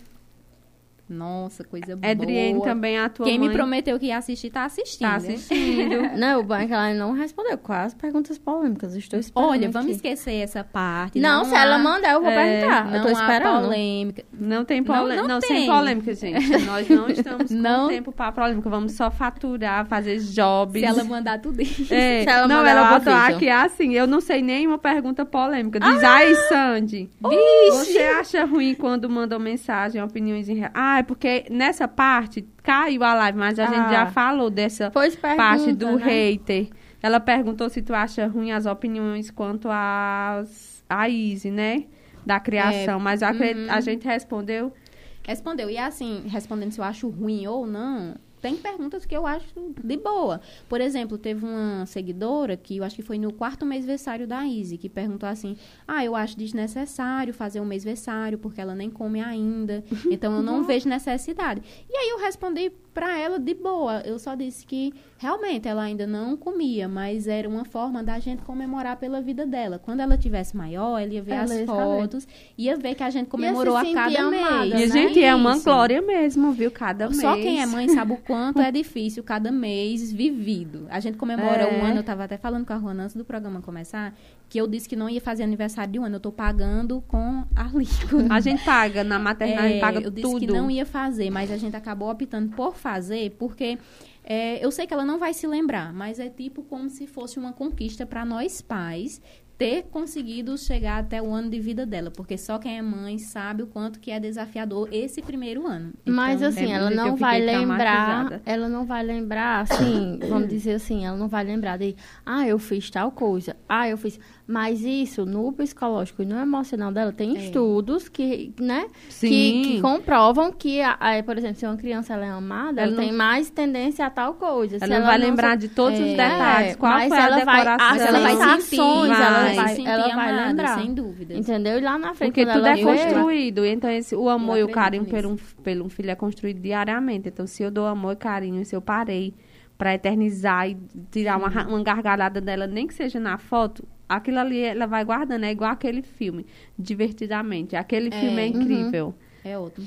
Nossa, coisa boa. Adriane também, a tua Quem mãe. me prometeu que ia assistir, tá assistindo. Tá assistindo. não, o bom é que ela não respondeu quase perguntas polêmicas. Estou esperando Olha, aqui. vamos esquecer essa parte. Não, não se há... ela mandar, eu vou é, perguntar. Não eu tô esperando. polêmica. Não tem polêmica. Não, não, não sem polêmica, gente. Nós não estamos não. com tempo para polêmica. Vamos só faturar, fazer jobs. Se ela mandar tudo isso. É. Ela não, ela botou aqui assim, eu não sei nenhuma pergunta polêmica. Diz, ah! ai, Sandy. Vixe. Você acha ruim quando mandam mensagem, opiniões em... Ah, é porque nessa essa parte caiu a live, mas a ah, gente já ah. falou dessa pergunta, parte do né? hater. Ela perguntou se tu acha ruim as opiniões quanto às, a Izzy, né? Da criação. É, mas a, uhum. a gente respondeu. Respondeu. E assim, respondendo se eu acho ruim ou não, tem perguntas que eu acho de boa. Por exemplo, teve uma seguidora que eu acho que foi no quarto mêsversário da Izzy, que perguntou assim: Ah, eu acho desnecessário fazer um mêsversário porque ela nem come ainda. Então eu não vejo necessidade. E aí eu respondi para ela de boa. Eu só disse que realmente ela ainda não comia, mas era uma forma da gente comemorar pela vida dela. Quando ela tivesse maior, ela ia ver ela as fotos, ia ver que a gente comemorou a cada amada, mês. E a gente né? é uma glória mesmo, viu? Cada mês. Só quem é mãe sabe o quanto é difícil cada mês vivido. A gente comemora é. um ano, eu estava até falando com a Juana antes do programa começar, que eu disse que não ia fazer aniversário de um ano, eu estou pagando com a líquida. A gente paga na maternidade, é, paga eu tudo. Eu disse que não ia fazer, mas a gente acabou optando por fazer, porque é, eu sei que ela não vai se lembrar, mas é tipo como se fosse uma conquista para nós pais ter conseguido chegar até o ano de vida dela, porque só quem é mãe sabe o quanto que é desafiador esse primeiro ano. Então, Mas assim, é ela não vai lembrar, ela não vai lembrar, assim, vamos dizer assim, ela não vai lembrar de, ah, eu fiz tal coisa, ah, eu fiz, mas isso, no psicológico e no emocional dela, tem é. estudos que, né? Que, que, comprovam que, a, a, por exemplo, se uma criança ela é amada, ela, ela tem mais tendência a tal coisa. Ela, ela vai não lembrar de todos é, os detalhes. Qual foi a decoração? Vai, ela vai sentir, ela vai, sentir ela vai amada, lembrar. Sem dúvida. Entendeu? E lá na frente, Porque tudo é construído. Então, esse, o amor e o carinho pelo um, pelo um filho é construído diariamente. Então, se eu dou amor e carinho, se eu parei para eternizar e tirar uma, uma gargalhada dela, nem que seja na foto, aquilo ali ela vai guardando, é igual aquele filme, divertidamente. Aquele é, filme é incrível. Uhum. É outro.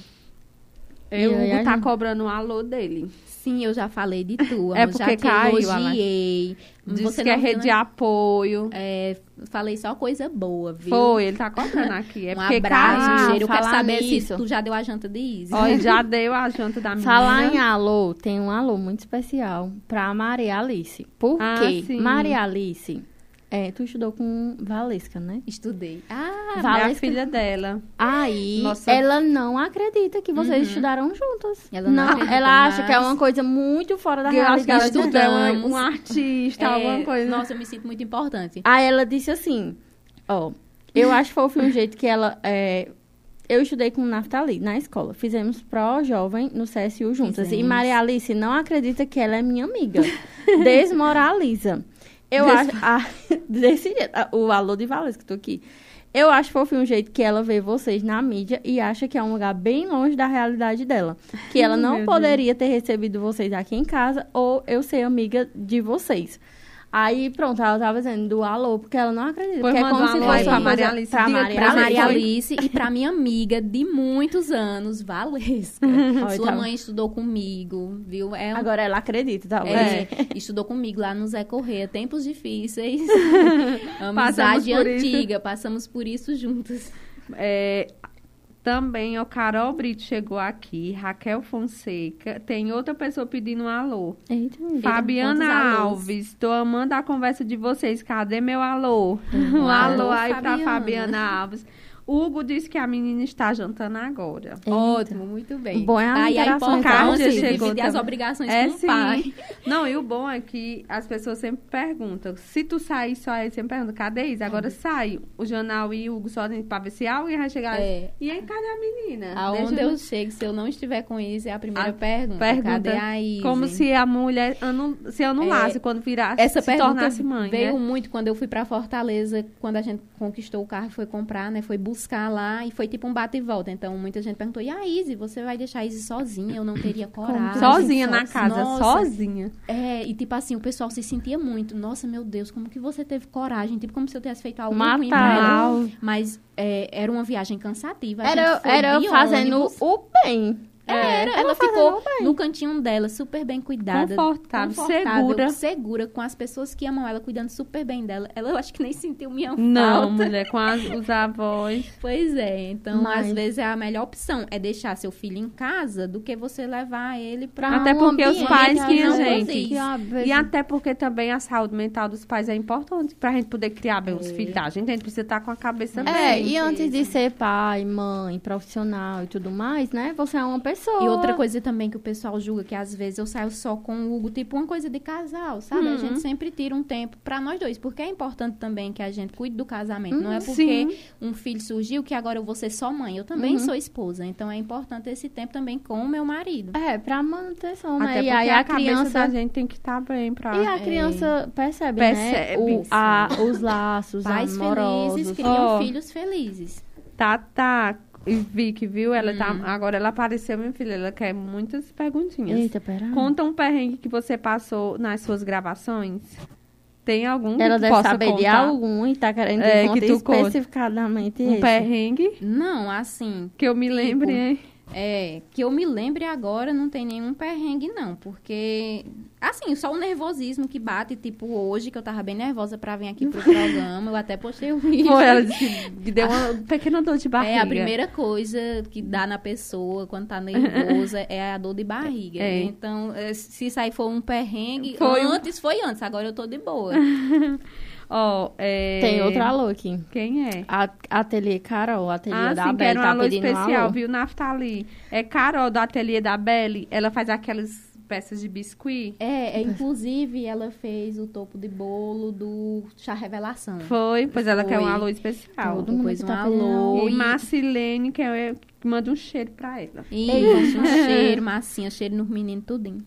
Eu, o Hugo tá cobrando o alô dele. Sim, eu já falei de tu. É porque já te caiu, elogiei. Disse Você que é rede de apoio. É, falei só coisa boa, viu? Foi, ele tá contando aqui. É um porque abraço, caiu. cheiro. Eu quero saber nisso. se tu já deu a janta de Isa. Olha, já deu a janta da minha. Falar em alô, tem um alô muito especial pra Maria Alice. Por ah, quê? Sim. Maria Alice É, tu estudou com Valesca, né? Estudei. Ah, Valesca. é a filha dela. Aí, Nossa. ela não acredita que vocês uhum. estudaram juntas. Ela não, não ela acha que é uma coisa muito fora da realidade. Que ela é um artista, é, alguma coisa. Nossa, eu me sinto muito importante. Aí ela disse assim, ó, eu acho fofo um jeito que ela... É, eu estudei com o Naftali na escola. Fizemos pró-jovem no CSU juntas. Fizemos. E Maria Alice não acredita que ela é minha amiga. Desmoraliza. Eu acho. Ah, desse jeito. Ah, o alô de Valência que tô aqui. Eu acho fofinho um jeito que ela vê vocês na mídia e acha que é um lugar bem longe da realidade dela. Que ela não poderia ter recebido vocês aqui em casa ou eu ser amiga de vocês. Aí, pronto, ela tava dizendo do alô, porque ela não acredita. Porque é como se fosse pra Maria Alice. Pra Maria, pra Maria Alice e pra minha amiga de muitos anos, Valesca. Sua tá. mãe estudou comigo, viu? É um... Agora ela acredita, tá? É, estudou comigo lá no Zé Correia. Tempos difíceis. Amizade antiga. Isso. Passamos por isso juntas. É, também o Carol Brito chegou aqui, Raquel Fonseca, tem outra pessoa pedindo um alô. Eita, Fabiana Alves, estou amando a conversa de vocês. Cadê meu alô? Um alô, alô aí para Fabiana Alves. Hugo disse que a menina está jantando agora. Eita. Ótimo, muito bem. Bom é a Aí a importância de dividir as obrigações é, com o pai. Não, e o bom é que as pessoas sempre perguntam. Se tu sair só aí, sempre perguntam, cadê isso? Agora é. sai. O Jornal e o Hugo só para ver se alguém vai chegar. É. E aí, cadê a menina? Aonde eu, eu chego, se eu não estiver com isso, é a primeira a pergunta. pergunta. Cadê a Isa? Como se a mulher anu, se anulasse é, quando virasse, essa se tornasse mãe. Veio né? muito quando eu fui para Fortaleza, quando a gente conquistou o carro e foi comprar, né? Foi buscar lá e foi tipo um bate e volta. Então, muita gente perguntou, e a Izzy, você vai deixar a Izzy sozinha? Eu não teria coragem. Sozinha na casa, nossa. sozinha. É, e tipo assim, o pessoal se sentia muito, nossa, meu Deus, como que você teve coragem? Tipo, como se eu tivesse feito algo ruim pra Mas é, era uma viagem cansativa. era era fazendo ônibus. o bem. É, era, ela ficou no cantinho dela, super bem cuidada. Confortável, confortável, segura. Segura, com as pessoas que amam ela, cuidando super bem dela. Ela, eu acho que nem sentiu minha falta. Não, mulher, com as, os avós. Pois é, então, Mas... às vezes, é a melhor opção é deixar seu filho em casa do que você levar ele pra Até um porque os pais que a gente... E até porque também a saúde mental dos pais é importante pra gente poder criar bem é. os filhos. A gente, a gente precisa estar com a cabeça é, bem. É, e antes de ser pai, mãe, profissional e tudo mais, né? Você é uma pessoa pessoa. E outra coisa também que o pessoal julga, que às vezes eu saio só com o Hugo, tipo uma coisa de casal, sabe? Uhum. A gente sempre tira um tempo para nós dois, porque é importante também que a gente cuide do casamento. Uhum, não é uhum, porque sim. um filho surgiu que agora eu vou ser só mãe. Eu também uhum. sou esposa, então é importante esse tempo também com o meu marido. É, pra manutenção, né? Até e aí a, a criança da gente tem que estar tá bem pra... E a criança é. percebe, percebe, né? O, a, os laços Pais amorosos. felizes criam oh. filhos felizes. Tá, tá e Vicky, viu? Ela tá. Hum. Agora ela apareceu, minha filha. Ela quer muitas perguntinhas. Eita, pera. Conta um perrengue que você passou nas suas gravações. Tem algum Ela que deve possa saber contar? de algum e tá querendo é, que tu especificadamente Um esse. perrengue? Não, assim. Que eu me lembre, tipo, hein? É, que eu me lembre agora não tem nenhum perrengue, não. Porque, assim, só o nervosismo que bate, tipo, hoje, que eu tava bem nervosa pra vir aqui pro programa, eu até postei o vídeo. Foi, ela disse que deu uma pequena dor de barriga. É, a primeira coisa que dá na pessoa quando tá nervosa é a dor de barriga. É. Então, eh, se isso aí for um perrengue, foi antes, foi antes, agora eu tô de boa. Ó, oh, é... Tem outro alô aqui. Quem é? A, ateliê Carol, ateliê ah, da sim, Beli. um tá alô especial, alô. viu, Naftali? É Carol, do ateliê da Beli. Ela faz aquelas peças de biscuit. É, é, inclusive ela fez o topo de bolo do chá revelação. Foi, pois ela quer um alô especial. Todo mundo um tá alô. E Marcilene, que, é, manda um cheiro pra ela. Isso, um cheiro, massinha, cheiro nos meninos, tudinho.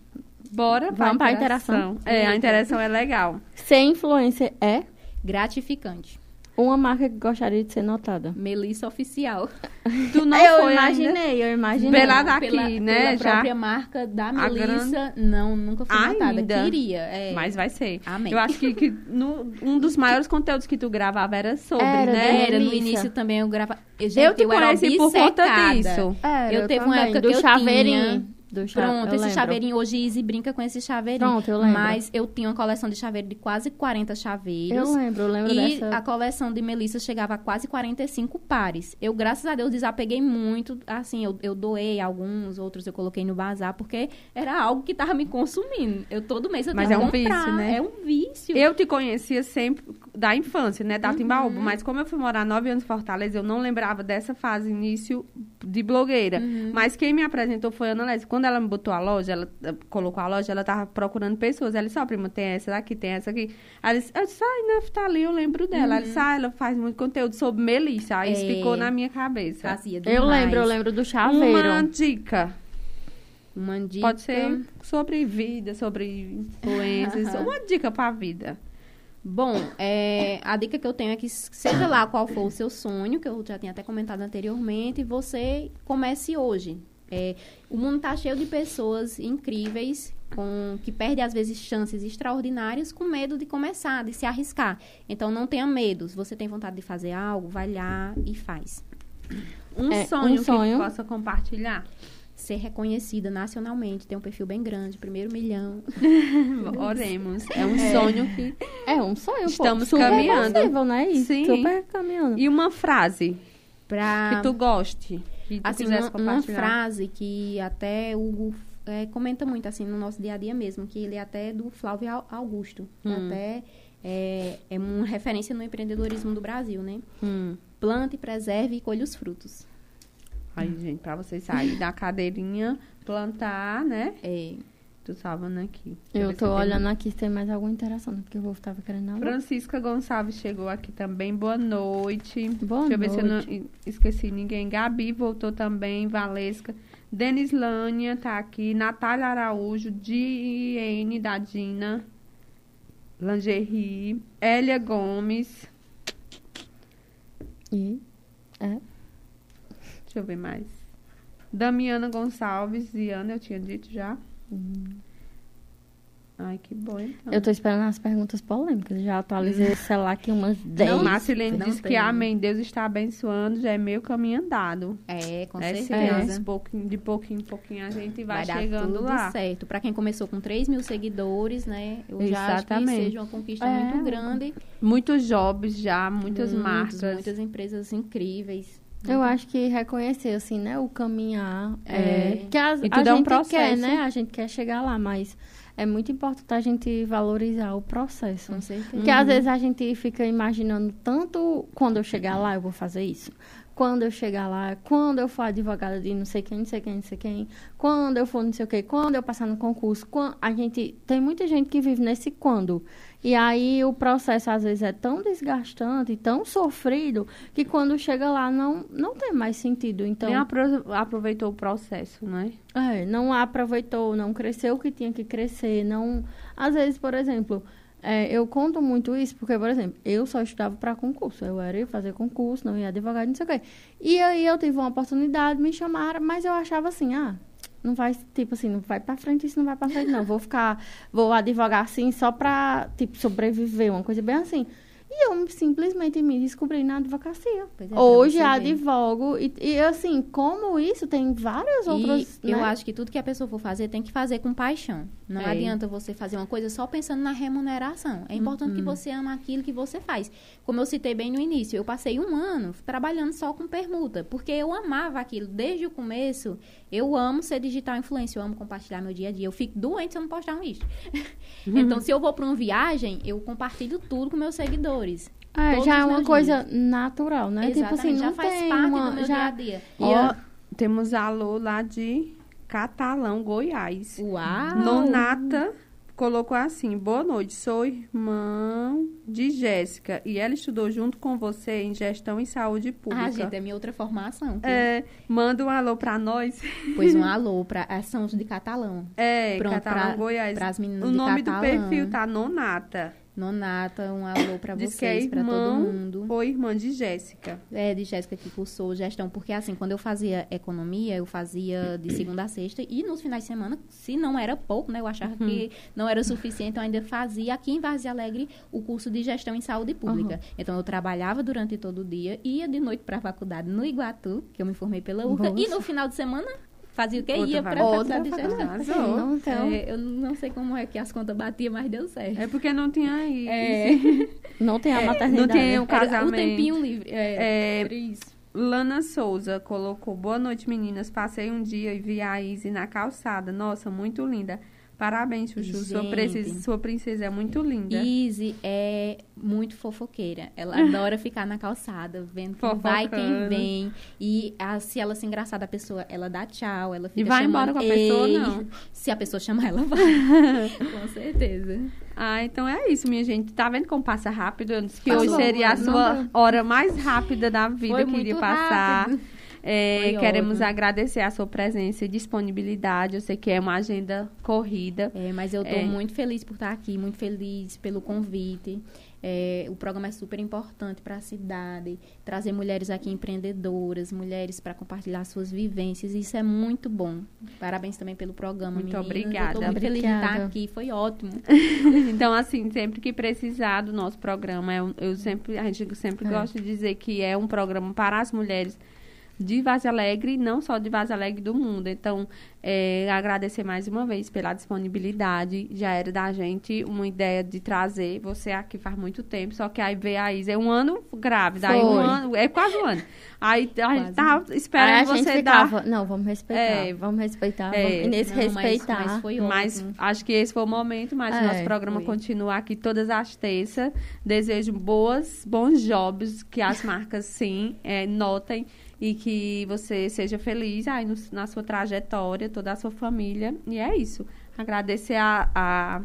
Bora Vamos para a interação. É, a interação é legal. Ser influencer é gratificante. Uma marca que gostaria de ser notada. Melissa Oficial. Tu não eu foi imaginei, ainda? eu imaginei. Pela daqui, pela, né? Pela já. própria marca da Melissa, não, nunca foi ainda. notada. Queria. É. Mas vai ser. Amém. Eu acho que, que no, um dos maiores conteúdos que tu gravava era sobre, era, né? Era, no início também eu gravava. Gente, eu te eu conheci por conta disso. Era, eu, teve também. uma época Do que eu chaveirinho. tinha do Pronto, esse lembro. chaveirinho, hoje Izzy brinca com esse chaveirinho. Pronto, eu lembro. Mas eu tinha uma coleção de chaveiros de quase 40 chaveiros. Eu lembro, eu lembro e dessa. a coleção de Melissa chegava a quase 45 pares. Eu, graças a Deus, desapeguei muito. Assim, eu, eu doei alguns, outros eu coloquei no bazar, porque era algo que tava me consumindo. Eu todo mês eu Mas é um comprar. vício, né? É um vício. Eu te conhecia sempre da infância, né, da uhum. Timbaúba, mas como eu fui morar nove anos em Fortaleza, eu não lembrava dessa fase início de blogueira. Uhum. Mas quem me apresentou foi a Ana Lésia. Quando ela me botou a loja, ela eh, colocou a loja, ela tava procurando pessoas. Ela disse, ó, oh, prima, tem essa daqui, tem essa aqui. Aí eu disse, eu disse, ai, Naftali, eu lembro dela. Uhum. Ela disse, ah, ela faz muito conteúdo sobre Melissa. Aí é. isso ficou na minha cabeça. Fazia eu lembro, eu lembro do chaveiro. Uma dica. Uma dica. Pode ser sobre vida, sobre influências. uma dica para a vida. Bom, é, a dica que eu tenho é que seja lá qual for o seu sonho, que eu já tinha até comentado anteriormente, você comece hoje. É, o mundo está cheio de pessoas incríveis com, que perdem, às vezes, chances extraordinárias com medo de começar, de se arriscar. Então, não tenha medo. Se você tem vontade de fazer algo, vai lá e faz. Um é, sonho, um sonho que possa compartilhar? ser reconhecida nacionalmente, ter um perfil bem grande, primeiro milhão. Oremos. É um é. sonho que. É um sonho. Estamos pô, caminhando. Possível, né? Sim. Super caminhando. E uma frase pra... que tu goste. Que assim, uma, uma, frase que até o Hugo é, comenta muito assim no nosso dia a dia mesmo, que ele é até do Flávio Augusto. Hum. Até é, é uma referência no empreendedorismo do Brasil, né? Hum. Plante, preserve e colhe os frutos. Aí, gente, pra vocês saírem da cadeirinha, plantar, né? É. Tu salvando aqui. Eu tô olhando aqui se tem mais alguma interação, né? porque o povo tava querendo falar. Francisca Gonçalves chegou aqui também. Boa noite. Boa Deixa noite. eu ver se eu não esqueci ninguém. Gabi voltou também. Valesca. Denislânia tá aqui. Natália Araújo. Diene da Dina. Lingerie. Elia Gomes. E? É. Deixa eu ver mais. Damiana Gonçalves, Ana, eu tinha dito já. Uhum. Ai, que bom, então. Eu tô esperando as perguntas polêmicas. Já atualizei o celular aqui umas 10. Não, Marcelene disse que amém, Deus está abençoando, já é meio caminho andado. É, com é certeza. É. Pouquinho, de pouquinho em pouquinho a gente vai, vai chegando tudo lá. certo. Para quem começou com 3 mil seguidores, né? Eu Exatamente. já acho que seja uma conquista é. muito grande. Muitos jobs já, muitas muitos, marcas. Muitas empresas incríveis. Eu acho que reconhecer, assim, né? O caminhar. É, é que a, a gente é um processo. quer, né? A gente quer chegar lá, mas é muito importante a gente valorizar o processo. Com certeza. Porque uhum. às vezes a gente fica imaginando tanto quando eu chegar lá eu vou fazer isso. Quando eu chegar lá, quando eu for advogada de não sei quem, não sei quem, não sei quem, quando eu for não sei o quê, quando eu passar no concurso, quando, a gente tem muita gente que vive nesse quando. E aí o processo às vezes é tão desgastante, tão sofrido, que quando chega lá não, não tem mais sentido. Então, Nem aproveitou o processo, né? É, não aproveitou, não cresceu o que tinha que crescer, não. Às vezes, por exemplo, é, eu conto muito isso porque, por exemplo, eu só estudava para concurso. Eu era ir fazer concurso, não ia advogado, não sei o quê. E aí eu tive uma oportunidade, me chamaram, mas eu achava assim, ah, não vai, tipo assim, não vai para frente, isso não vai para frente, não. Vou ficar, vou advogar assim só para, tipo, sobreviver, uma coisa bem assim. E eu simplesmente me descobri na advocacia. É, Hoje advogo. E, e, assim, como isso, tem várias e outras. Né? Eu acho que tudo que a pessoa for fazer tem que fazer com paixão. Não é. adianta você fazer uma coisa só pensando na remuneração. É importante uhum. que você ama aquilo que você faz. Como eu citei bem no início, eu passei um ano trabalhando só com permuta, porque eu amava aquilo. Desde o começo, eu amo ser digital influencer, eu amo compartilhar meu dia a dia. Eu fico doente se eu não postar um isso. Então, se eu vou para uma viagem, eu compartilho tudo com meus seguidores. É, já é uma coisa natural, né? Exatamente, tipo assim, não já faz tem parte uma, do meu já... dia a dia. Ó, temos alô lá de Catalão, Goiás. Uau! Nonata colocou assim: Boa noite, sou irmã de Jéssica e ela estudou junto com você em gestão e saúde pública. Ah, gente, é minha outra formação. É, manda um alô pra nós. Pois um alô pra a São de Catalão. É, Pronto, Catalão, pra, Goiás. Pras meninas o nome do perfil tá Nonata. Nonata, um alô para vocês, é para todo mundo. Ou irmã de Jéssica. É, de Jéssica que cursou gestão, porque assim, quando eu fazia economia, eu fazia de segunda a sexta e nos finais de semana, se não era pouco, né, eu achava uhum. que não era suficiente, eu ainda fazia aqui em Vaz Alegre o curso de gestão em saúde pública. Uhum. Então eu trabalhava durante todo o dia, ia de noite para a faculdade no Iguatu, que eu me formei pela URCA, e no final de semana fazia o que? Ia para a faculdade de gestão. Não, então. É, eu não sei como é que as contas batiam, mas deu certo. É porque não tinha aí. É. não tem a maternidade. Não tinha o casamento. Era o tempinho livre. É, é isso. Lana Souza colocou: Boa noite, meninas. Passei um dia e vi a Izzy na calçada. Nossa, muito linda. Parabéns, Chuchu. Sua, princesa, sua princesa é muito linda. Izzy é muito fofoqueira. Ela adora ficar na calçada, vendo quem vai quem vem. E a, se ela se engraçada, a pessoa, ela dá tchau, ela fica E vai embora com a pessoa, não? Se a pessoa chamar, ela vai. com certeza. Ah, então é isso, minha gente. Tá vendo como passa rápido? Eu disse que Passou, hoje seria a sua hora mais rápida da vida Foi que iria passar. Rápido. É, queremos agradecer a sua presença e disponibilidade. Eu sei que é uma agenda corrida. É, mas eu estou é. muito feliz por estar aqui, muito feliz pelo convite. É, o programa é super importante para a cidade, trazer mulheres aqui empreendedoras, mulheres para compartilhar suas vivências, isso é muito bom. Parabéns também pelo programa, Muito meninas. obrigada. Estou muito feliz de estar aqui, foi ótimo. então, assim, sempre que precisar do nosso programa, eu, eu sempre, a gente sempre é. gosta de dizer que é um programa para as mulheres de Vaz Alegre, não só de Vaz Alegre do mundo. Então, é, agradecer mais uma vez pela disponibilidade. Já era da gente uma ideia de trazer você aqui faz muito tempo, só que aí veio a Isa, é um ano grávida, aí um ano, é quase um ano. Aí a gente tava esperando aí a você ficava, dar... Não, vamos respeitar, é, vamos respeitar, é, vamos, nesse não, respeitar. Mas, mas, foi mas acho que esse foi o momento, mas é, o nosso programa foi. continua aqui todas as terças. Desejo boas, bons jobs, que as marcas sim é, notem e que você seja feliz aí no, na sua trajetória, toda a sua família. E é isso. Agradecer a, a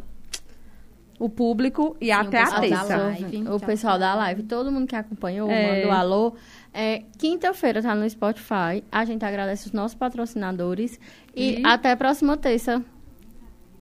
o público e Sim, até a terça. Live, o pessoal da live, todo mundo que acompanhou, é. mandou alô. É, Quinta-feira tá no Spotify. A gente agradece os nossos patrocinadores. E, e até a próxima terça.